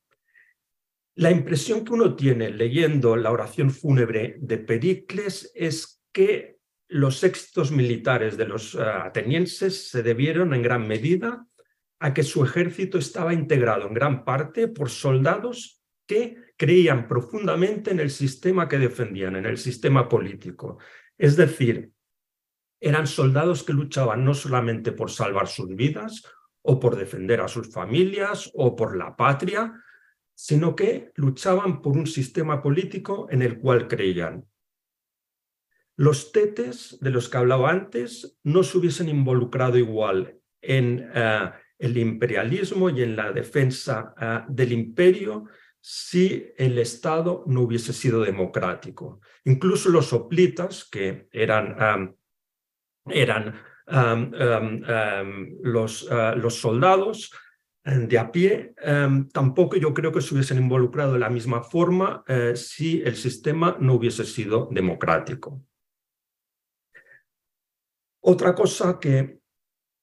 Speaker 3: La impresión que uno tiene leyendo la oración fúnebre de Pericles es que los éxitos militares de los ah, atenienses se debieron en gran medida a que su ejército estaba integrado en gran parte por soldados que creían profundamente en el sistema que defendían, en el sistema político. Es decir, eran soldados que luchaban no solamente por salvar sus vidas o por defender a sus familias o por la patria, sino que luchaban por un sistema político en el cual creían. Los tetes de los que hablaba antes no se hubiesen involucrado igual en eh, el imperialismo y en la defensa eh, del imperio si el Estado no hubiese sido democrático. Incluso los hoplitas, que eran, eran los, uh, los, soldados de a pie, tampoco yo creo que se hubiesen involucrado de la misma forma uh, si el sistema no hubiese sido democrático. Otra cosa que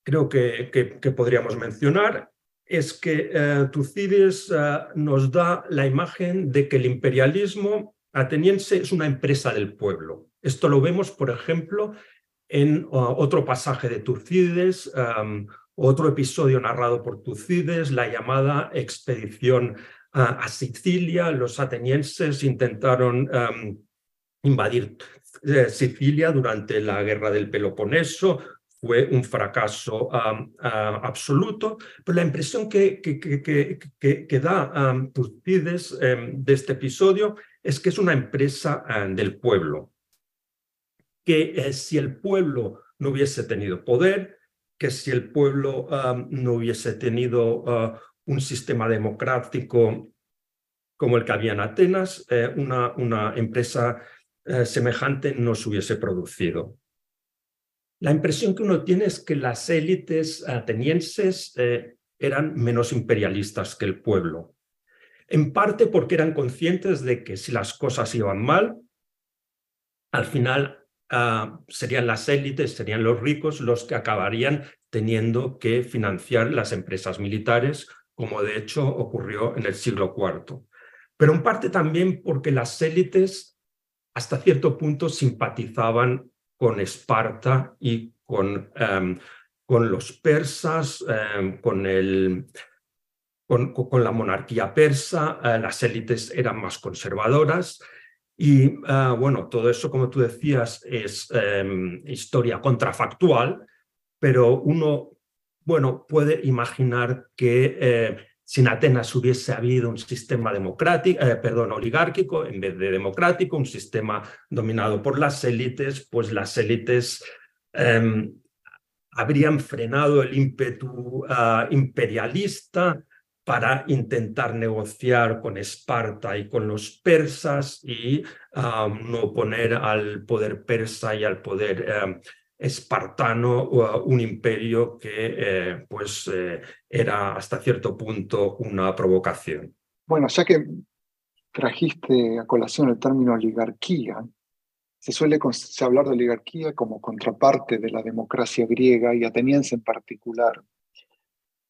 Speaker 3: creo que podríamos mencionar es que eh, Tucídides eh, nos da la imagen de que el imperialismo ateniense es una empresa del pueblo. Esto lo vemos, por ejemplo, en uh, otro pasaje de Tucídides, um, otro episodio narrado por Tucídides, la llamada expedición uh, a Sicilia. Los atenienses intentaron um, invadir eh, Sicilia durante la guerra del Peloponeso, fue un fracaso absoluto, pero la impresión que, que, da um, Tucídides em, de este episodio es que es una empresa del pueblo, que eh, si el pueblo no hubiese tenido poder, que si el pueblo no hubiese tenido uh, un sistema democrático como el que había en Atenas, eh, una, una empresa eh, semejante no se hubiese producido la impresión que uno tiene es que las élites atenienses eh, eran menos imperialistas que el pueblo. En parte porque eran conscientes de que si las cosas iban mal, al final ah, serían las élites, serían los ricos los que acabarían teniendo que financiar las empresas militares, como de hecho ocurrió en el siglo IV. Pero en parte también porque las élites hasta cierto punto simpatizaban con Esparta y con, em, con los persas, em, con, el, con, con, la monarquía persa, eh, las élites eran más conservadoras. Y eh, bueno, todo eso, como tú decías, es em, historia contrafactual, pero uno, bueno, puede imaginar que eh, si en Atenas hubiese habido un sistema democrático, eh, perdón, oligárquico en vez de democrático, un sistema dominado por las élites, pues las élites em, habrían frenado el ímpetu ah, imperialista para intentar negociar con Esparta y con los persas y ah, no poner al poder persa y al poder em, espartano, un imperio que eh, pues eh, era hasta cierto punto una provocación.
Speaker 1: Bueno, ya que trajiste a colación el término oligarquía, se suele hablar de oligarquía como contraparte de la democracia griega y ateniense en particular.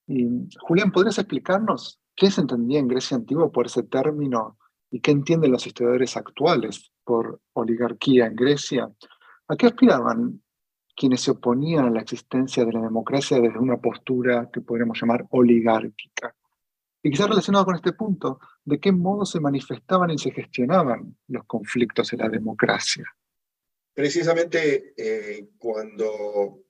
Speaker 1: Y, Julián, ¿podrías explicarnos qué se entendía en Grecia antigua por ese término y qué entienden los historiadores actuales por oligarquía en Grecia? ¿A qué aspiraban quienes se oponían a la existencia de la democracia desde una postura que podríamos llamar oligárquica. Y quizás relacionado con este punto, ¿de qué modo se manifestaban y se gestionaban los conflictos en la democracia?
Speaker 2: Precisamente eh, cuando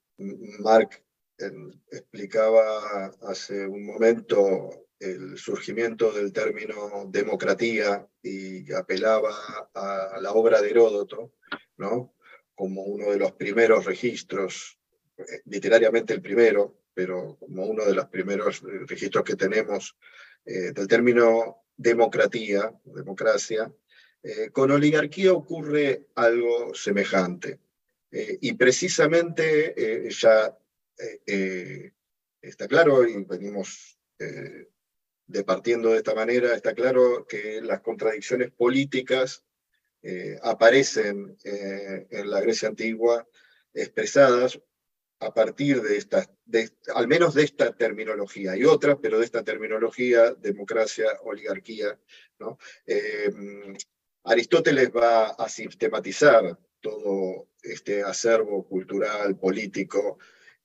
Speaker 2: Mark em, explicaba hace un momento el surgimiento del término democratía y apelaba a la obra de Heródoto, ¿no? Como uno de los primeros registros, eh, literariamente el primero, pero como uno de los primeros eh, registros que tenemos eh, del término democratía, democracia, con oligarquía ocurre algo semejante. y precisamente ya está claro, y venimos departiendo de esta manera, está claro que las contradicciones políticas eh, aparecen eh, en la Grecia antigua expresadas a partir de esta, al menos de esta terminología, y otras, pero de esta terminología, democracia, oligarquía. Eh, Aristóteles va a sistematizar todo este acervo cultural, político,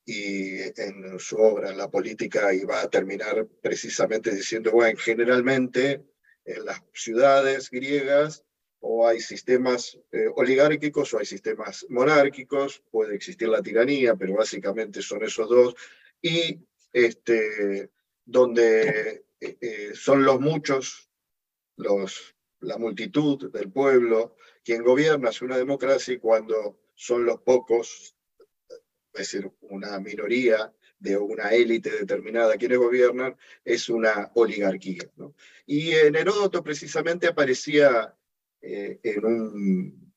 Speaker 2: y en su obra, La política, y va a terminar precisamente diciendo, bueno, generalmente en las ciudades griegas o hay sistemas eh, oligárquicos o hay sistemas monárquicos, puede existir la tiranía, pero básicamente son esos dos, y este, donde eh, eh, son los muchos, los, la multitud del pueblo, quien gobierna es una democracia y cuando son los pocos, es decir, una minoría de una élite determinada quienes gobiernan, es una oligarquía. Y en Heródoto precisamente aparecía eh, en un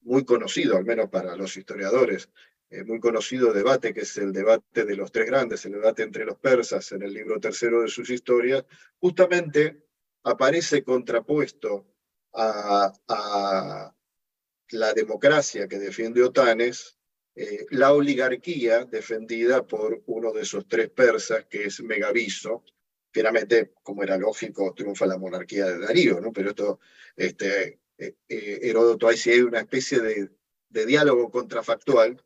Speaker 2: muy conocido, al menos para los historiadores, eh, muy conocido debate, que es el debate de los tres grandes, el debate entre los persas en el libro tercero de sus historias, justamente aparece contrapuesto a, la democracia que defiende Otanes, eh, la oligarquía defendida por uno de esos tres persas, que es Megaviso. Finalmente, como era lógico, triunfa la monarquía de Darío, ¿no? pero esto, este, eh, Heródoto, ahí sí hay una especie de, diálogo contrafactual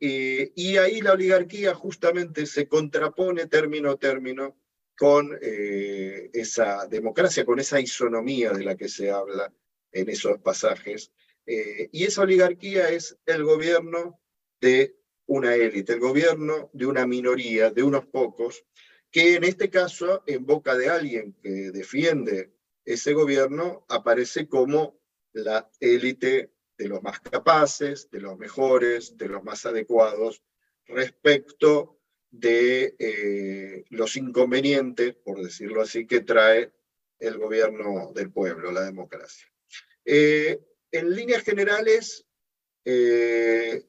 Speaker 2: eh, y ahí la oligarquía justamente se contrapone término a término con eh, esa democracia, con esa isonomía de la que se habla en esos pasajes. Eh, y esa oligarquía es el gobierno de una élite, el gobierno de una minoría, de unos pocos, que en este caso, en boca de alguien que defiende ese gobierno, aparece como la élite de los más capaces, de los mejores, de los más adecuados respecto de eh, los inconvenientes, por decirlo así, que trae el gobierno del pueblo, la democracia. Eh, en líneas generales, eh,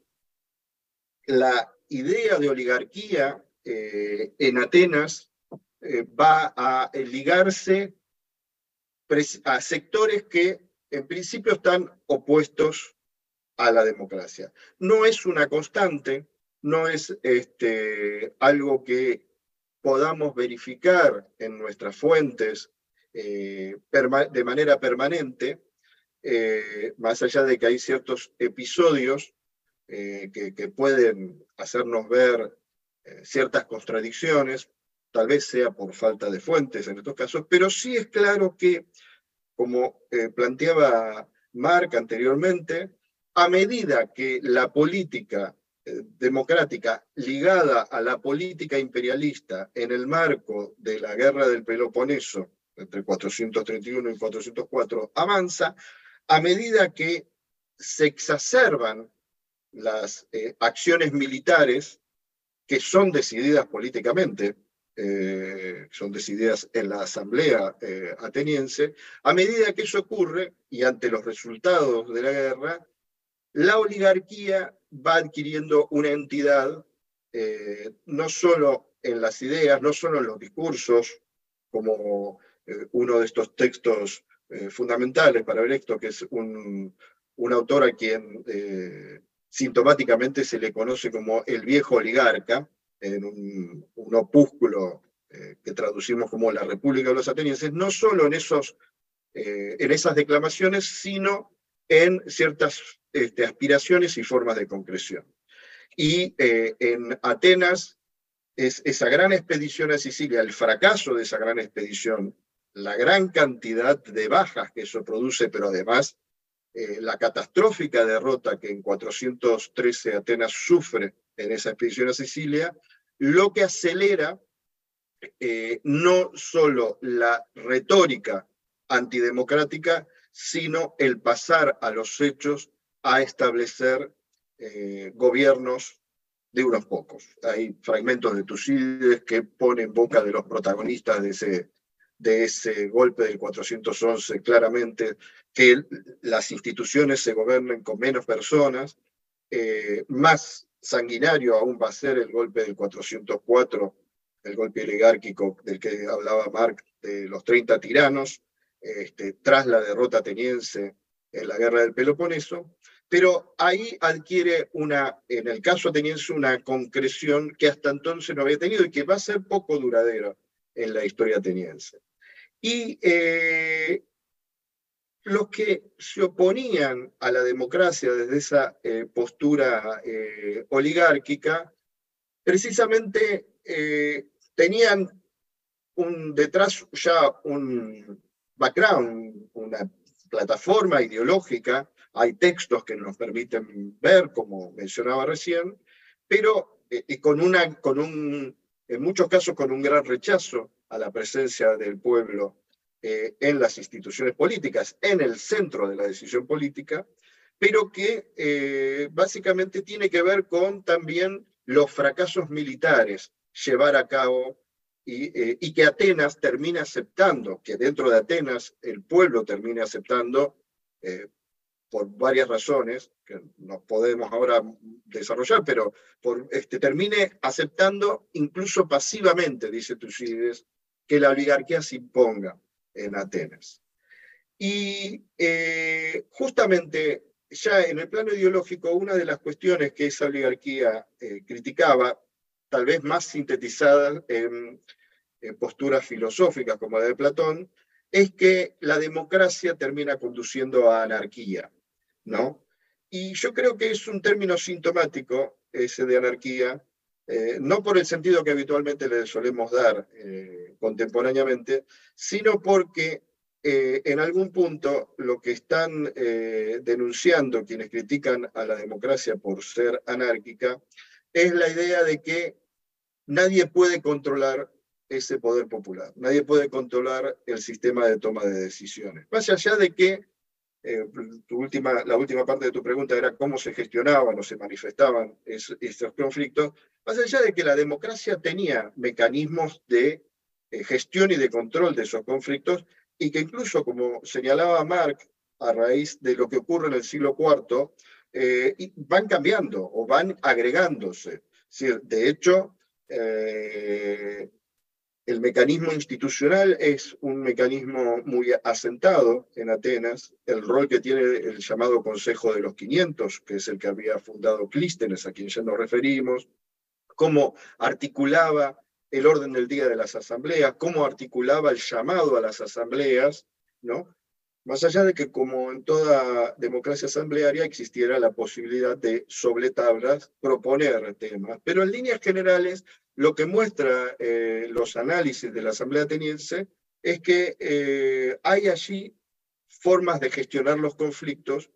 Speaker 2: la idea de oligarquía en Atenas va a ligarse a sectores que en principio están opuestos a la democracia. No es una constante, no es este, algo que podamos verificar en nuestras fuentes eh, de manera permanente, eh, más allá de que hay ciertos episodios eh, que, que, pueden hacernos ver ciertas contradicciones, tal vez sea por falta de fuentes en estos casos, pero sí es claro que como eh, planteaba Marc anteriormente, a medida que la política eh, democrática ligada a la política imperialista en el marco de la guerra del Peloponeso entre 431 y 404 avanza, a medida que se exacerban las eh, acciones militares que son decididas políticamente eh, son decididas en la asamblea eh, ateniense, a medida que eso ocurre y ante los resultados de la guerra, la oligarquía va adquiriendo una entidad eh, no solo en las ideas, no solo en los discursos, como uno de estos textos fundamentales para ver esto, que es un, un autor a quien sintomáticamente se le conoce como el viejo oligarca, en un, opúsculo eh, que traducimos como la República de los Atenienses, no solo en, esos, eh, en esas declamaciones, sino en ciertas este, aspiraciones y formas de concreción. Y eh, en Atenas, es esa gran expedición a Sicilia, el fracaso de esa gran expedición, la gran cantidad de bajas que eso produce, pero además la catastrófica derrota que en 413 Atenas sufre en esa expedición a Sicilia, lo que acelera eh, no solo la retórica antidemocrática, sino el pasar a los hechos a establecer eh, gobiernos de unos pocos. Hay fragmentos de Tucídides que ponen en boca de los protagonistas de ese, de ese golpe del 411 claramente que las instituciones se gobiernen con menos personas, eh, más sanguinario aún va a ser el golpe del 404, el golpe oligárquico del que hablaba Marc, de los 30 tiranos, este, tras la derrota ateniense en la guerra del Peloponeso, pero ahí adquiere una, en el caso ateniense, una concreción que hasta entonces no había tenido y que va a ser poco duradera en la historia ateniense. Y eh, los que se oponían a la democracia desde esa eh, postura eh, oligárquica, precisamente eh, tenían un, detrás ya un background, una plataforma ideológica, hay textos que nos permiten ver, como mencionaba recién, pero eh, con, una, con un, en muchos casos con un gran rechazo a la presencia del pueblo eh, en las instituciones políticas, en el centro de la decisión política, pero que eh, básicamente tiene que ver con también los fracasos militares llevar a cabo y, y, que Atenas termina aceptando, que dentro de Atenas el pueblo termina aceptando por varias razones, que no podemos ahora desarrollar, pero por, este, termine aceptando incluso pasivamente, dice Tucídides, que la oligarquía se imponga en Atenas. Y eh, justamente ya en el plano ideológico, una de las cuestiones que esa oligarquía eh, criticaba, tal vez más sintetizada en, en posturas filosóficas como la de Platón, es que la democracia termina conduciendo a anarquía. ¿no? Y yo creo que es un término sintomático, ese de anarquía, eh, no por el sentido que habitualmente le solemos dar eh, contemporáneamente, sino porque eh, en algún punto lo que están denunciando quienes critican a la democracia por ser anárquica es la idea de que nadie puede controlar ese poder popular, nadie puede controlar el sistema de toma de decisiones, más allá de que eh, tu última, la última parte de tu pregunta era cómo se gestionaban o se manifestaban estos conflictos, más allá de que la democracia tenía mecanismos de eh, gestión y de control de esos conflictos, y que incluso, como señalaba Mark, a raíz de lo que ocurre en el siglo IV, eh, van cambiando o van agregándose. de hecho, el mecanismo institucional es un mecanismo muy asentado en Atenas. El rol que tiene el llamado Consejo de los 500, que es el que había fundado Clístenes, a quien ya nos referimos, cómo articulaba el orden del día de las asambleas, cómo articulaba el llamado a las asambleas, ¿no? Más allá de que, como en toda democracia asamblearia, existiera la posibilidad de, sobre tablas, proponer temas. Pero en líneas generales, lo que muestra eh, los análisis de la Asamblea Ateniense es que eh, hay allí formas de gestionar los conflictos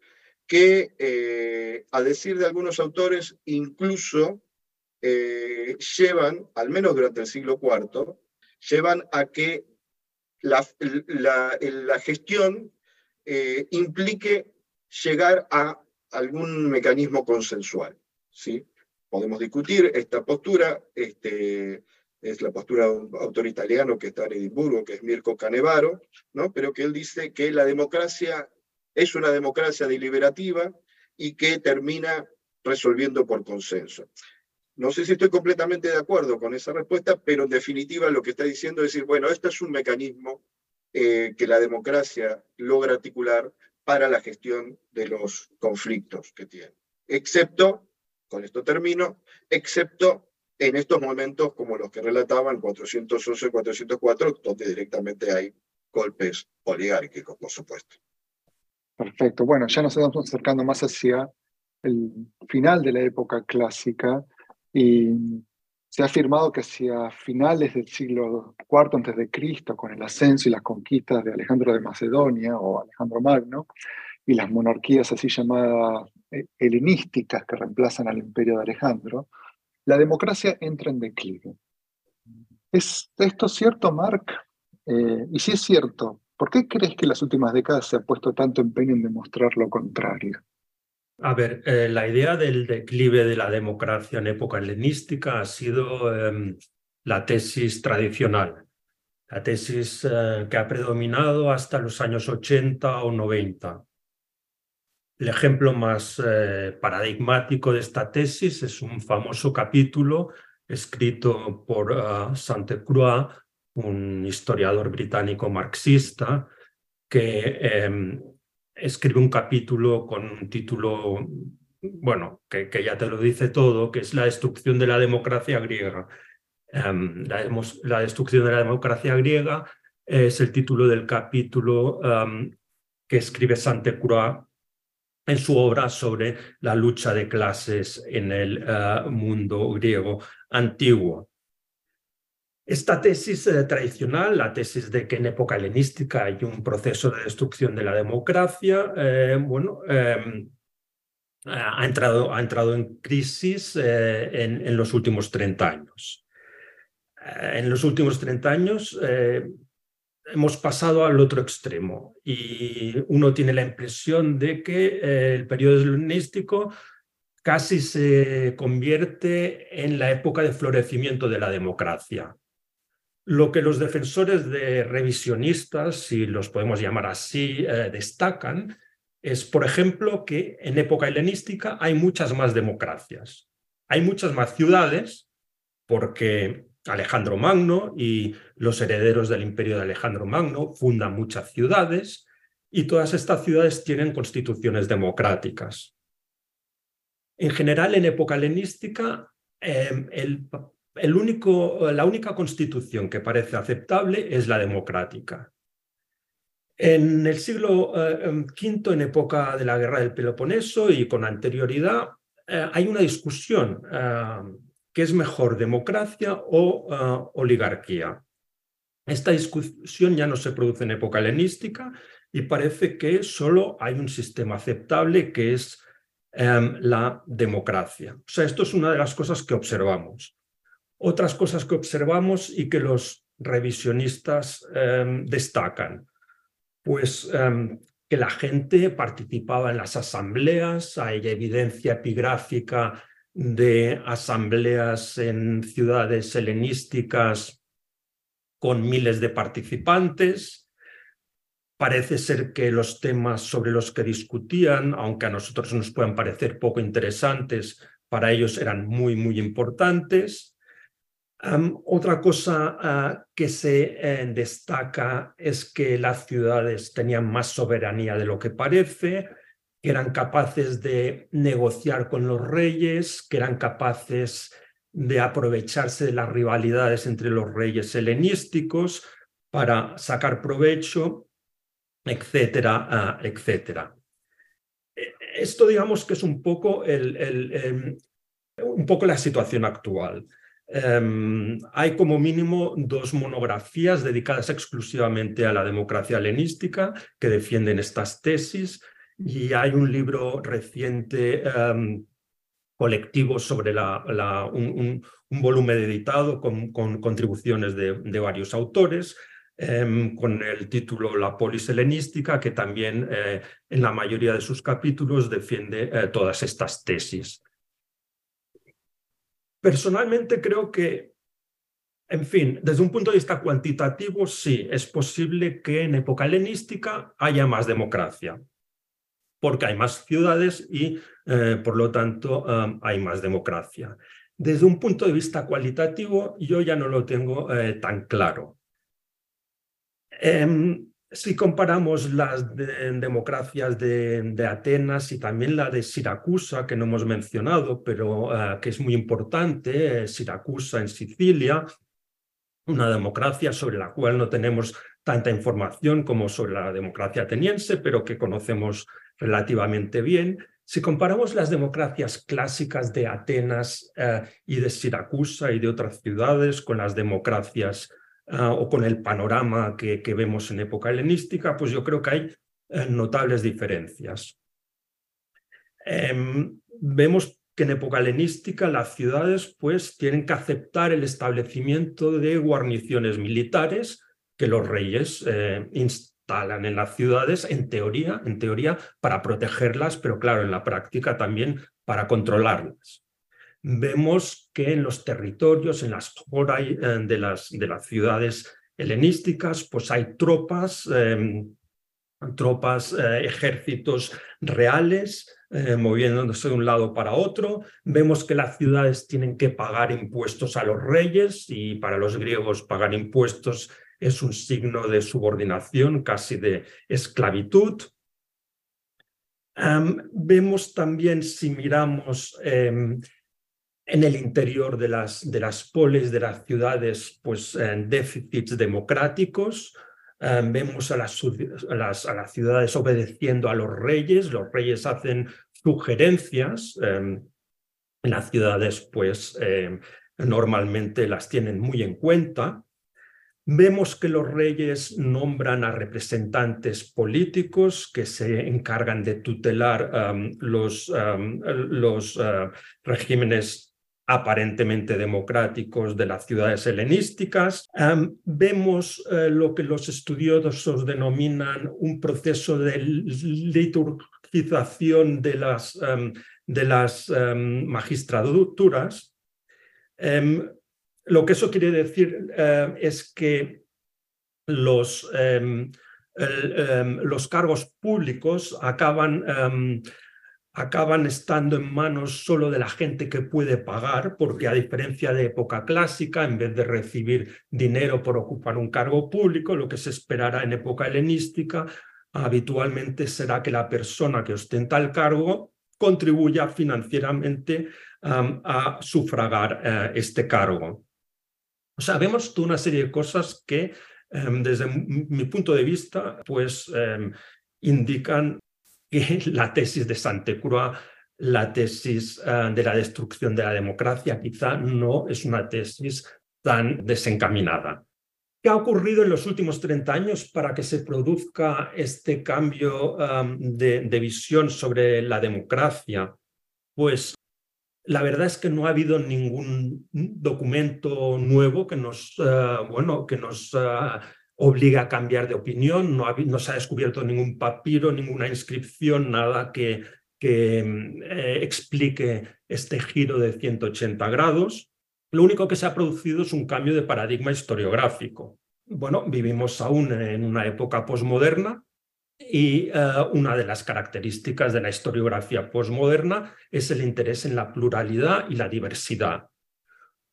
Speaker 2: que, eh, a decir de algunos autores, incluso llevan, al menos durante el siglo IV, llevan a que la, la gestión implique llegar a algún mecanismo consensual. ¿sí? podemos discutir esta postura, este, es la postura de un autor italiano que está en Edimburgo, que es Mirko Canevaro, ¿no? pero que él dice que la democracia es una democracia deliberativa y que termina resolviendo por consenso. No sé si estoy completamente de acuerdo con esa respuesta, pero en definitiva lo que está diciendo es decir, bueno, este es un mecanismo eh, que la democracia logra articular para la gestión de los conflictos que tiene, excepto con esto termino, excepto en estos momentos como los que relataban 411 404, donde directamente hay golpes oligárquicos, por supuesto.
Speaker 1: Perfecto. Bueno, ya nos estamos acercando más hacia el final de la época clásica y se ha afirmado que hacia finales del siglo IV a.C., con el ascenso y las conquistas de Alejandro de Macedonia o Alejandro Magno, y las monarquías así llamadas eh, helenísticas que reemplazan al imperio de Alejandro, la democracia entra en declive. ¿Es esto cierto, Mark? Eh, y si es cierto, ¿por qué crees que en las últimas décadas se ha puesto tanto empeño en demostrar lo contrario?
Speaker 3: A ver, eh, la idea del declive de la democracia en época helenística ha sido em, la tesis tradicional, la tesis que ha predominado hasta los años 80 o 90. El ejemplo más eh, paradigmático de esta tesis es un famoso capítulo escrito por uh, Sainte-Croix, un historiador británico marxista, que em, escribe un capítulo con un título, bueno, que, ya te lo dice todo, que es la destrucción de la democracia griega. Em, la, destrucción de la democracia griega es el título del capítulo em, que escribe Sainte-Croix en su obra sobre la lucha de clases en el eh, mundo griego antiguo. Esta tesis eh, tradicional, la tesis de que en época helenística hay un proceso de destrucción de la democracia, eh, bueno, em, ha, entrado, ha, entrado, en crisis eh, en, en, los últimos 30 años. en los últimos 30 años hemos pasado al otro extremo y uno tiene la impresión de que el periodo helenístico casi se convierte en la época de florecimiento de la democracia. Lo que los defensores de revisionistas, si los podemos llamar así, eh, destacan es, por ejemplo, que en época helenística hay muchas más democracias. Hay muchas más ciudades porque Alejandro Magno y los herederos del imperio de Alejandro Magno fundan muchas ciudades y todas estas ciudades tienen constituciones democráticas. En general, en época helenística, eh, el el único, la única constitución que parece aceptable es la democrática. En el siglo V, eh, en época de la guerra del Peloponeso y con anterioridad, eh, hay una discusión eh, que es mejor democracia o oligarquía. Esta discusión ya no se produce en época helenística y parece que solo hay un sistema aceptable que es la democracia. O sea, esto es una de las cosas que observamos. Otras cosas que observamos y que los revisionistas em, destacan, pues em, que la gente participaba en las asambleas, hay evidencia epigráfica de asambleas en ciudades helenísticas con miles de participantes. Parece ser que los temas sobre los que discutían, aunque a nosotros nos puedan parecer poco interesantes, para ellos eran muy, muy importantes otra cosa ah, que se eh, destaca es que las ciudades tenían más soberanía de lo que parece, que eran capaces de negociar con los reyes, que eran capaces de aprovecharse de las rivalidades entre los reyes helenísticos para sacar provecho, etcétera, ah, etcétera. E, esto digamos que es un poco, el, em, un poco la situación actual. Em, hay como mínimo dos monografías dedicadas exclusivamente a la democracia helenística que defienden estas tesis y hay un libro reciente em, colectivo sobre la, un, volumen editado con, contribuciones de, varios autores em, con el título La polis helenística que también eh, en la mayoría de sus capítulos defiende eh, todas estas tesis. Personalmente creo que, en fin, desde un punto de vista cuantitativo, sí, es posible que en época helenística haya más democracia, porque hay más ciudades y, eh, por lo tanto, um, hay más democracia. Desde un punto de vista cualitativo, yo ya no lo tengo eh, tan claro. Em, si comparamos las democracias de, Atenas y también la de Siracusa, que no hemos mencionado, pero eh, que es muy importante, eh, Siracusa en Sicilia, una democracia sobre la cual no tenemos tanta información como sobre la democracia ateniense, pero que conocemos relativamente bien. Si comparamos las democracias clásicas de Atenas eh, y de Siracusa y de otras ciudades con las democracias Ah, o con el panorama que, vemos en época helenística, pues yo creo que hay eh, notables diferencias. Em, vemos que en época helenística las ciudades pues tienen que aceptar el establecimiento de guarniciones militares que los reyes eh, instalan en las ciudades en teoría, en teoría para protegerlas, pero claro, en la práctica también para controlarlas vemos que en los territorios, en las eh, de las, de las ciudades helenísticas, pues hay tropas, em, tropas, eh, ejércitos reales eh, moviéndose de un lado para otro. Vemos que las ciudades tienen que pagar impuestos a los reyes y para los griegos pagar impuestos es un signo de subordinación, casi de esclavitud. Em, vemos también, si miramos em, en el interior de las, de las polis, de las ciudades, pues eh, déficits democráticos. Eh, vemos a las, a, las, a las, ciudades obedeciendo a los reyes, los reyes hacen sugerencias. Eh, en las ciudades, pues normalmente las tienen muy en cuenta. Vemos que los reyes nombran a representantes políticos que se encargan de tutelar los, los uh, regímenes aparentemente democráticos de las ciudades helenísticas. vemos uh, lo que los estudiosos denominan un proceso de liturgización de las, de las. Em, lo que eso quiere decir eh, es que los, em, em, los cargos públicos acaban, acaban estando en manos solo de la gente que puede pagar, porque a diferencia de época clásica, en vez de recibir dinero por ocupar un cargo público, lo que se esperará en época helenística habitualmente será que la persona que ostenta el cargo contribuya financieramente a sufragar eh, este cargo. O sea, vemos toda una serie de cosas que, em, desde mi punto de vista, pues em, indican que [LAUGHS] la tesis de Santecrua, la tesis eh, de la destrucción de la democracia, quizá no es una tesis tan desencaminada. ¿Qué ha ocurrido en los últimos 30 años para que se produzca este cambio em, de visión sobre la democracia? Pues la verdad es que no ha habido ningún documento nuevo que nos, eh, bueno, que nos obligue a cambiar de opinión, no, no, se ha descubierto ningún papiro, ninguna inscripción, nada que, que eh, explique este giro de 180 grados. Lo único que se ha producido es un cambio de paradigma historiográfico. Bueno, vivimos aún en una época posmoderna y eh, una de las características de la historiografía postmoderna es el interés en la pluralidad y la diversidad.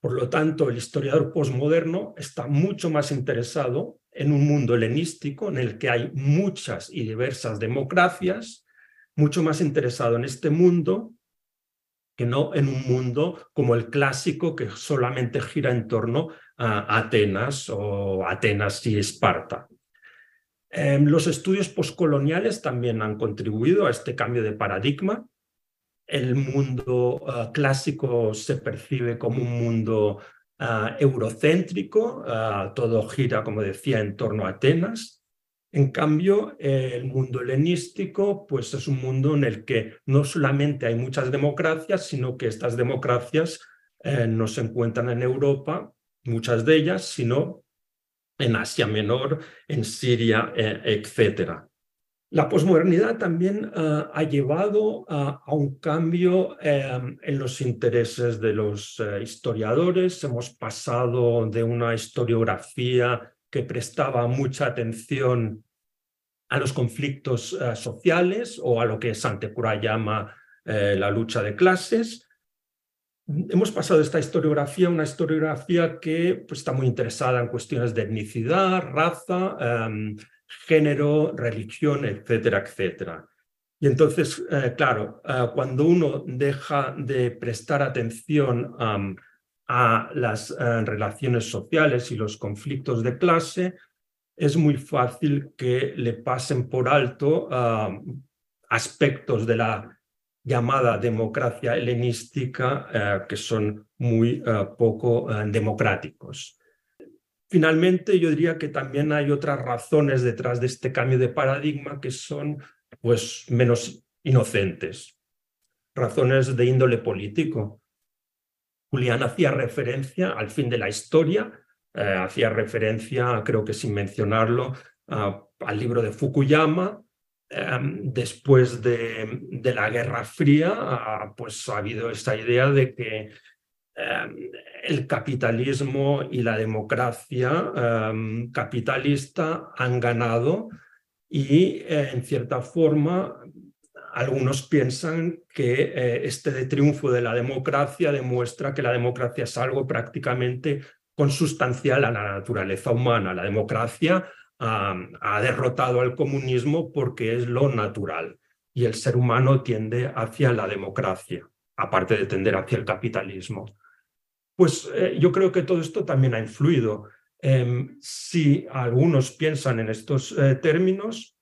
Speaker 3: Por lo tanto, el historiador postmoderno está mucho más interesado en un mundo helenístico en el que hay muchas y diversas democracias, mucho más interesado en este mundo que no en un mundo como el clásico que solamente gira en torno a Atenas o Atenas y Esparta. Em, los estudios postcoloniales también han contribuido a este cambio de paradigma. El mundo ah, clásico se percibe como un mundo ah, eurocéntrico, ah, todo gira, como decía, en torno a Atenas. En cambio, el mundo helenístico pues es un mundo en el que no solamente hay muchas democracias, sino que estas democracias eh, no se encuentran en Europa, muchas de ellas, sino en Asia Menor, en Siria, eh, etc. La posmodernidad también eh, ha llevado a un cambio em, en los intereses de los eh, historiadores. Hemos pasado de una historiografía que prestaba mucha atención a los conflictos sociales o a lo que Santecura llama la lucha de clases, hemos pasado de esta historiografía a una historiografía que pues, está muy interesada en cuestiones de etnicidad, raza, em, género, religión, etcétera, etcétera. Y entonces, eh, claro, eh, cuando uno deja de prestar atención a las eh, relaciones sociales y los conflictos de clase, es muy fácil que le pasen por alto aspectos de la llamada democracia helenística que son muy poco democráticos. Finalmente, yo diría que también hay otras razones detrás de este cambio de paradigma que son pues, menos inocentes, razones de índole político. Julián hacía referencia al fin de la historia, hacía referencia, creo que sin mencionarlo, al libro de Fukuyama, Em, después de, la Guerra Fría, pues ha habido esta idea de que em, el capitalismo y la democracia em, capitalista han ganado y eh, en cierta forma algunos piensan que eh, este triunfo de la democracia demuestra que la democracia es algo prácticamente consustancial a la naturaleza humana. La democracia ha derrotado al comunismo porque es lo natural y el ser humano tiende hacia la democracia, aparte de tender hacia el capitalismo. Pues eh, yo creo que todo esto también ha influido. Em, si algunos piensan en estos eh, términos,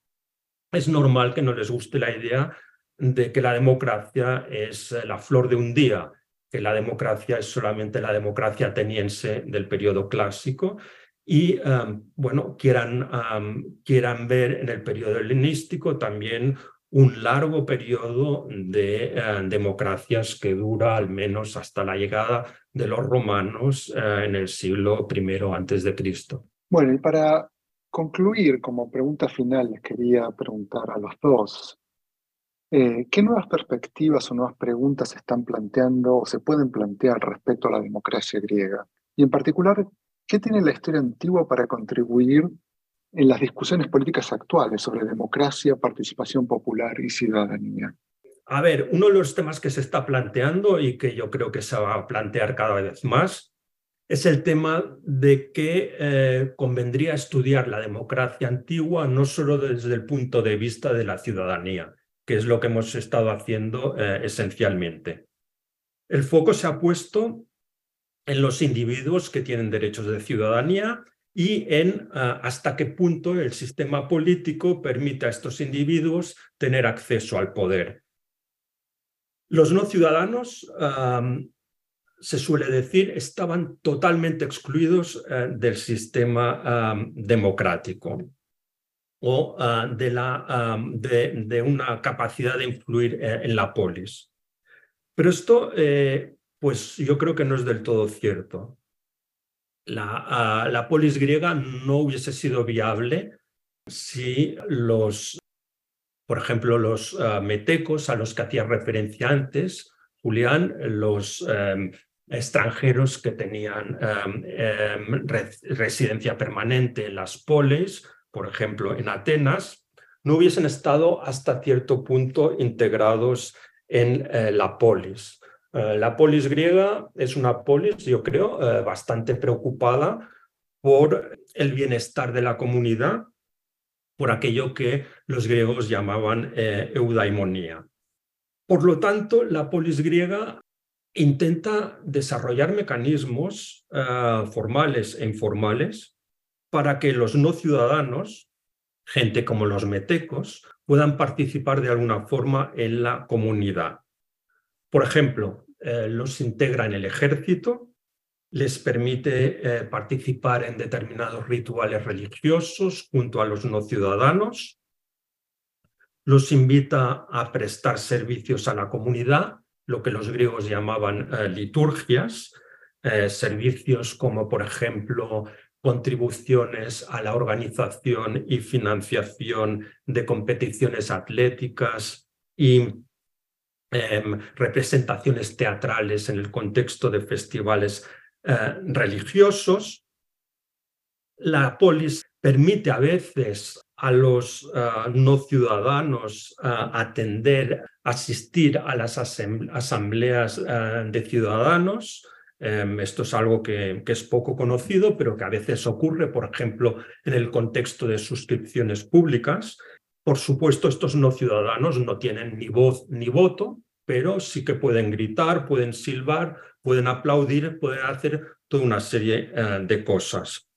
Speaker 3: es normal que no les guste la idea de que la democracia es eh, la flor de un día que la democracia es solamente la democracia ateniense del periodo clásico y, bueno, quieran, quieran ver en el periodo helenístico también un largo periodo de eh, democracias que dura al menos hasta la llegada de los romanos eh, en el siglo I antes de Cristo.
Speaker 1: Bueno, y para concluir, como pregunta final, les quería preguntar a los dos, eh, ¿qué nuevas perspectivas o nuevas preguntas se están planteando o se pueden plantear respecto a la democracia griega? Y en particular, ¿qué tiene la historia antigua para contribuir en las discusiones políticas actuales sobre democracia, participación popular y ciudadanía?
Speaker 3: A ver, uno de los temas que se está planteando y que yo creo que se va a plantear cada vez más es el tema de que eh, convendría estudiar la democracia antigua no solo desde el punto de vista de la ciudadanía, que es lo que hemos estado haciendo eh, esencialmente. El foco se ha puesto en los individuos que tienen derechos de ciudadanía y en ah, hasta qué punto el sistema político permite a estos individuos tener acceso al poder. Los no ciudadanos, se suele decir, estaban totalmente excluidos eh, del sistema democrático o ah, de, una capacidad de influir eh, en la polis. Pero esto, eh, pues yo creo que no es del todo cierto la, la polis griega no hubiese sido viable si los, por ejemplo, los ah, metecos a los que hacía referencia antes, Julián, los em, extranjeros que tenían em, em, residencia permanente en las polis, por ejemplo, en Atenas, no hubiesen estado hasta cierto punto integrados en eh, la polis. Eh, la polis griega es una polis, yo creo, eh, bastante preocupada por el bienestar de la comunidad, por aquello que los griegos llamaban eh, eudaimonía. Por lo tanto, la polis griega intenta desarrollar mecanismos formales e informales para que los no ciudadanos, gente como los metecos, puedan participar de alguna forma en la comunidad. Por ejemplo, eh, los integra en el ejército, les permite eh, participar en determinados rituales religiosos junto a los no ciudadanos, los invita a prestar servicios a la comunidad, lo que los griegos llamaban eh, liturgias, servicios como por ejemplo contribuciones a la organización y financiación de competiciones atléticas y Em, representaciones teatrales en el contexto de festivales eh, religiosos. La polis permite a veces a los eh, no ciudadanos eh, atender, asistir a las asambleas de ciudadanos. Em, esto es algo que, que, es poco conocido, pero que a veces ocurre, por ejemplo, en el contexto de suscripciones públicas. Por supuesto, estos no ciudadanos no tienen ni voz ni voto, pero sí que pueden gritar, pueden silbar, pueden aplaudir, pueden hacer toda una serie eh, de cosas.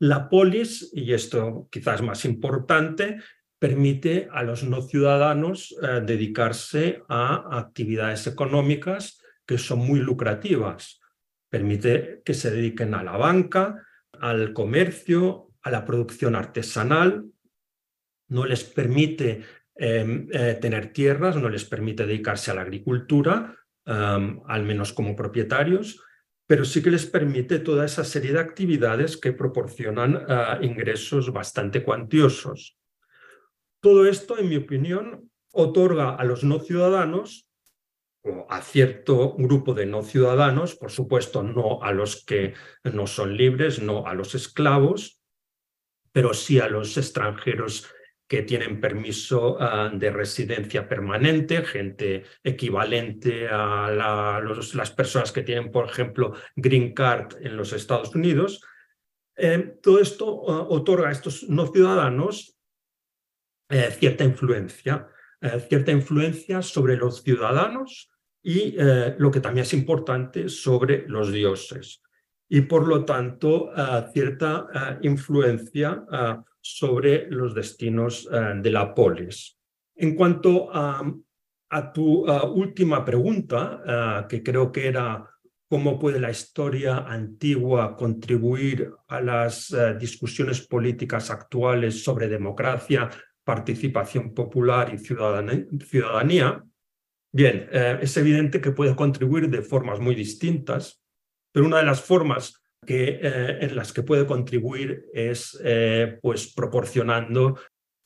Speaker 3: La polis, y esto quizás más importante, permite a los no ciudadanos eh, dedicarse a actividades económicas que son muy lucrativas. Permite que se dediquen a la banca, al comercio, a la producción artesanal, no les permite em, eh, tener tierras, no les permite dedicarse a la agricultura, al menos como propietarios, pero sí que les permite toda esa serie de actividades que proporcionan ah, ingresos bastante cuantiosos. Todo esto, en mi opinión, otorga a los no ciudadanos o a cierto grupo de no ciudadanos, por supuesto no a los que no son libres, no a los esclavos, pero sí a los extranjeros que tienen permiso ah, de residencia permanente, gente equivalente a las personas que tienen, por ejemplo, Green Card en los Estados Unidos. Eh, todo esto ah, otorga a estos no ciudadanos eh, cierta influencia, eh, cierta influencia sobre los ciudadanos y lo que también es importante, sobre los dioses. Y por lo tanto, ah, cierta influencia sobre los destinos eh, de la polis. En cuanto a a tu última pregunta, que creo que era cómo puede la historia antigua contribuir a las discusiones políticas actuales sobre democracia, participación popular y ciudadanía, bien, es evidente que puede contribuir de formas muy distintas, pero una de las formas que, en las que puede contribuir es pues proporcionando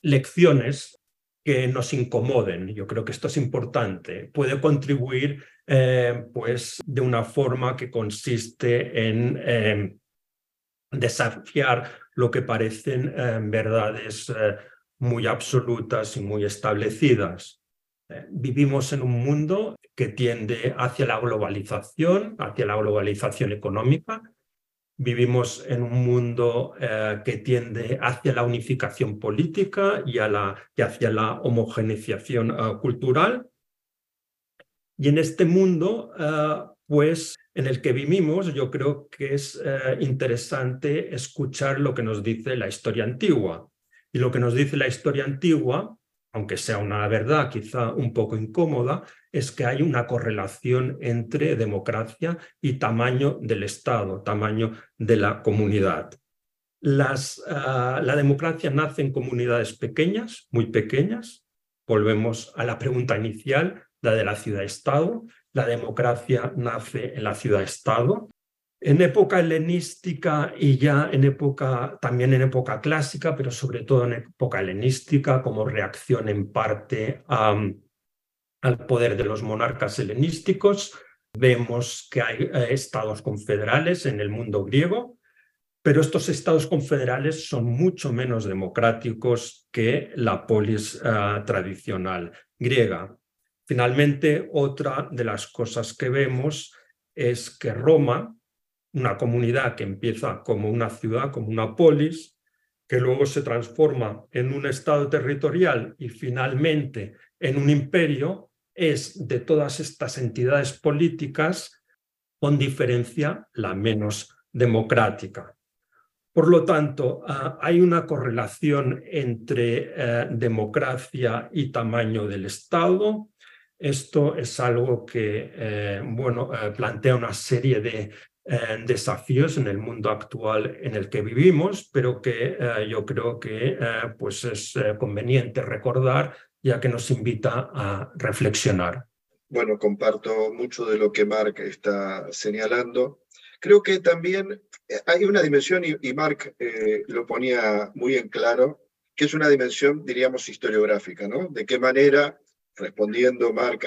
Speaker 3: lecciones que nos incomoden. Yo creo que esto es importante. Puede contribuir eh, pues, de una forma que consiste en eh, desafiar lo que parecen eh, verdades muy absolutas y muy establecidas. Vivimos en un mundo que tiende hacia la globalización, hacia la globalización económica, Vivimos en un mundo eh, que tiende hacia la unificación política y, a la, hacia la homogeneización eh, cultural. Y en este mundo, eh, pues en el que vivimos, yo creo que es interesante escuchar lo que nos dice la historia antigua. Y lo que nos dice la historia antigua aunque sea una verdad quizá un poco incómoda, es que hay una correlación entre democracia y tamaño del Estado, tamaño de la comunidad. Ah, la democracia nace en comunidades pequeñas, muy pequeñas. Volvemos a la pregunta inicial, la de la ciudad-estado. La democracia nace en la ciudad-estado en época helenística y ya en época, también en época clásica, pero sobre todo en época helenística, como reacción en parte al poder de los monarcas helenísticos. Vemos que hay eh, estados confederales en el mundo griego, pero estos estados confederales son mucho menos democráticos que la polis ah, tradicional griega. Finalmente, otra de las cosas que vemos es que Roma, una comunidad que empieza como una ciudad, como una polis, que luego se transforma en un estado territorial y finalmente en un imperio, es de todas estas entidades políticas, con diferencia, la menos democrática. Por lo tanto, ah, hay una correlación entre eh, democracia y tamaño del Estado. Esto es algo que eh, bueno, eh, plantea una serie de desafíos en el mundo actual en el que vivimos, pero que yo creo que pues es conveniente recordar ya que nos invita a reflexionar.
Speaker 2: Bueno, comparto mucho de lo que Mark está señalando. Creo que también hay una dimensión, y, Mark lo ponía muy en claro, que es una dimensión, diríamos, historiográfica, ¿no? De qué manera, respondiendo Mark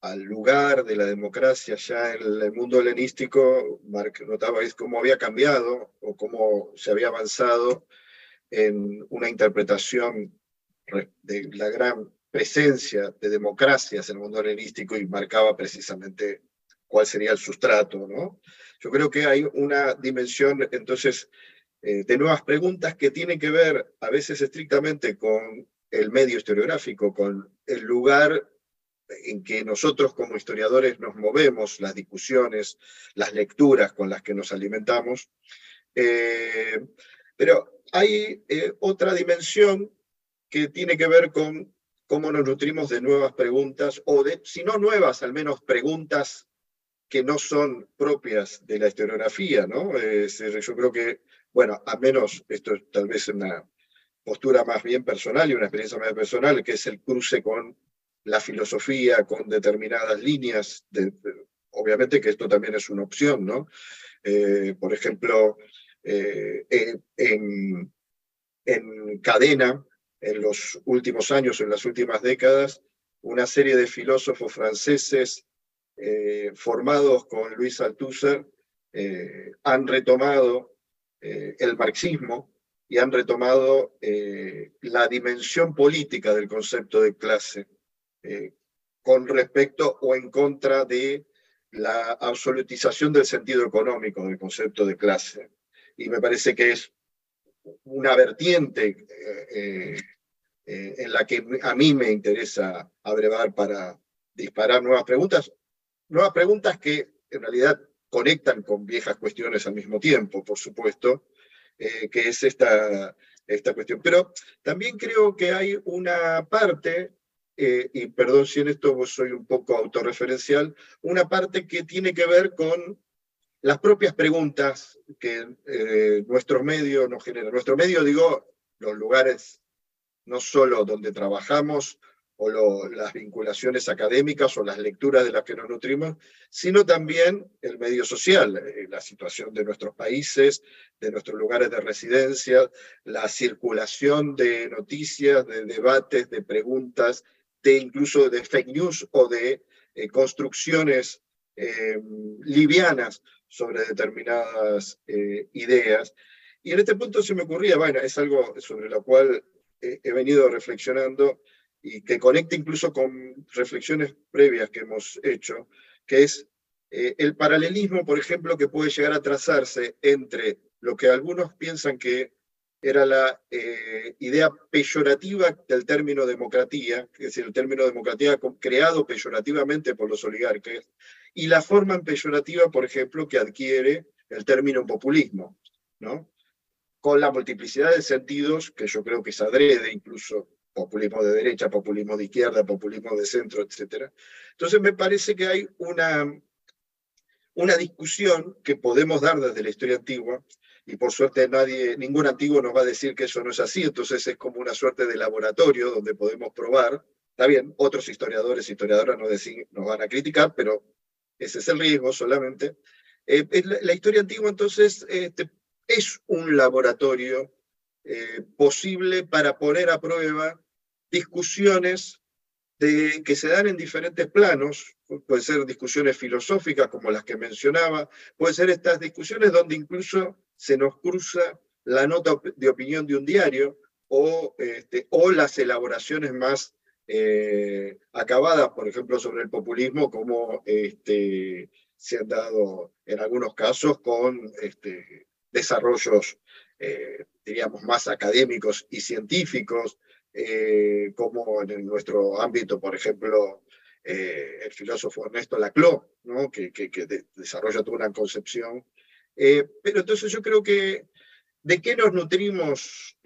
Speaker 2: al lugar de la democracia ya en el mundo helenístico, Mark notaba cómo había cambiado o cómo se había avanzado en una interpretación de la gran presencia de democracias en el mundo helenístico y marcaba precisamente cuál sería el sustrato. ¿no? Yo creo que hay una dimensión entonces eh, de nuevas preguntas que tienen que ver a veces estrictamente con el medio historiográfico, con el lugar en que nosotros como historiadores nos movemos, las discusiones, las lecturas con las que nos alimentamos. Eh, pero hay eh, otra dimensión que tiene que ver con cómo nos nutrimos de nuevas preguntas, o de, si no nuevas, al menos preguntas que no son propias de la historiografía, ¿no? yo creo que, bueno, a menos, esto es tal vez una postura más bien personal y una experiencia más personal, que es el cruce con la filosofía con determinadas líneas, obviamente que esto también es una opción, ¿no? Eh, por ejemplo, eh, en, cadena, en los últimos años, en las últimas décadas, una serie de filósofos franceses eh, formados con Luis Althusser han retomado el marxismo y han retomado la dimensión política del concepto de clase eh, con respecto o en contra de la absolutización del sentido económico del concepto de clase. Y me parece que es una vertiente eh, eh, en la que a mí me interesa abrevar para disparar nuevas preguntas, nuevas preguntas que en realidad conectan con viejas cuestiones al mismo tiempo, por supuesto, que es esta, esta cuestión. Pero también creo que hay una parte eh, y perdón si en esto soy un poco autorreferencial, una parte que tiene que ver con las propias preguntas que eh, nuestro medio nos genera. Nuestro medio, digo, los lugares no solo donde trabajamos o las vinculaciones académicas o las lecturas de las que nos nutrimos, sino también el medio social, eh, la situación de nuestros países, de nuestros lugares de residencia, la circulación de noticias, de debates, de preguntas, de incluso de fake news o de eh, construcciones eh, livianas sobre determinadas ideas. Y en este punto se me ocurría, bueno, es algo sobre lo cual he venido reflexionando, y que conecta incluso con reflexiones previas que hemos hecho, que es eh, el paralelismo, por ejemplo, que puede llegar a trazarse entre lo que algunos piensan que era la eh, idea peyorativa del término democracia, es decir, el término democracia creado peyorativamente por los oligarcas, y la forma peyorativa, por ejemplo, que adquiere el término populismo, ¿no? con la multiplicidad de sentidos, que yo creo que es adrede incluso populismo de derecha, populismo de izquierda, populismo de centro, etc. Entonces me parece que hay una, una discusión que podemos dar desde la historia antigua, y por suerte nadie, ningún antiguo nos va a decir que eso no es así, entonces es como una suerte de laboratorio donde podemos probar. Está bien, otros historiadores, historiadoras nos, nos van a criticar, pero ese es el riesgo solamente. Eh, la, historia antigua entonces este, es un laboratorio eh, posible para poner a prueba discusiones que se dan en diferentes planos, pueden ser discusiones filosóficas como las que mencionaba, pueden ser estas discusiones donde incluso se nos cruza la nota de opinión de un diario o, este, o las elaboraciones más eh, acabadas, por ejemplo, sobre el populismo, como este, se han dado en algunos casos con este, desarrollos, eh, diríamos, más académicos y científicos, eh, como en nuestro ámbito, por ejemplo, el filósofo Ernesto Laclau, ¿no? que, desarrolla toda una concepción. Pero entonces yo creo que ¿De qué nos nutrimos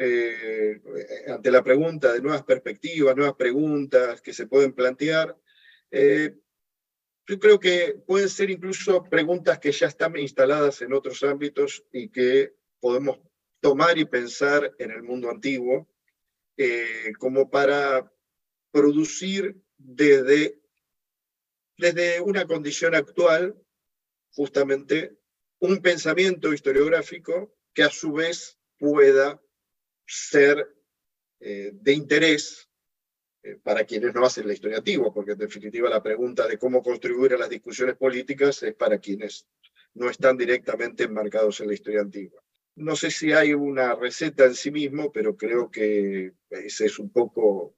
Speaker 2: ante la pregunta de nuevas perspectivas, nuevas preguntas que se pueden plantear? yo creo que pueden ser incluso preguntas que ya están instaladas en otros ámbitos y que podemos tomar y pensar en el mundo antiguo eh, como para producir desde, desde una condición actual, justamente, un pensamiento historiográfico que a su vez pueda ser eh, de interés eh, para quienes no hacen la historia antigua, porque en definitiva la pregunta de cómo contribuir a las discusiones políticas es para quienes no están directamente enmarcados en la historia antigua. No sé si hay una receta en sí mismo, pero creo que esa es un poco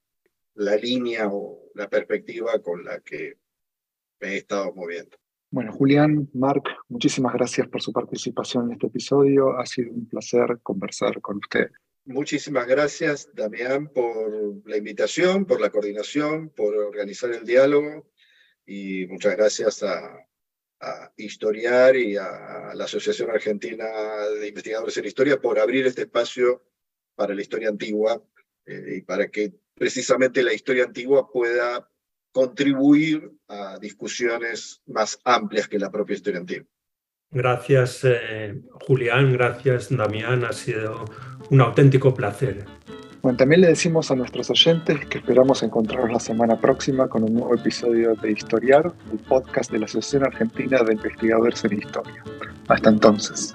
Speaker 2: la línea o la perspectiva con la que me he estado moviendo.
Speaker 1: Bueno, Julián, Marc, muchísimas gracias por su participación en este episodio. Ha sido un placer conversar con usted.
Speaker 2: Muchísimas gracias, Damián, por la invitación, por la coordinación, por organizar el diálogo y muchas gracias a, a Historiar y a la Asociación Argentina de Investigadores en Historia por abrir este espacio para la historia antigua eh, y para que precisamente la historia antigua pueda contribuir a discusiones más amplias que la propia historia antigua.
Speaker 3: Gracias, eh, Julián, gracias, Damián, ha sido un auténtico placer.
Speaker 1: Bueno, también le decimos a nuestros oyentes que esperamos encontrarnos la semana próxima con un nuevo episodio de Historiar, el podcast de la Asociación Argentina de Investigadores en Historia. Hasta entonces.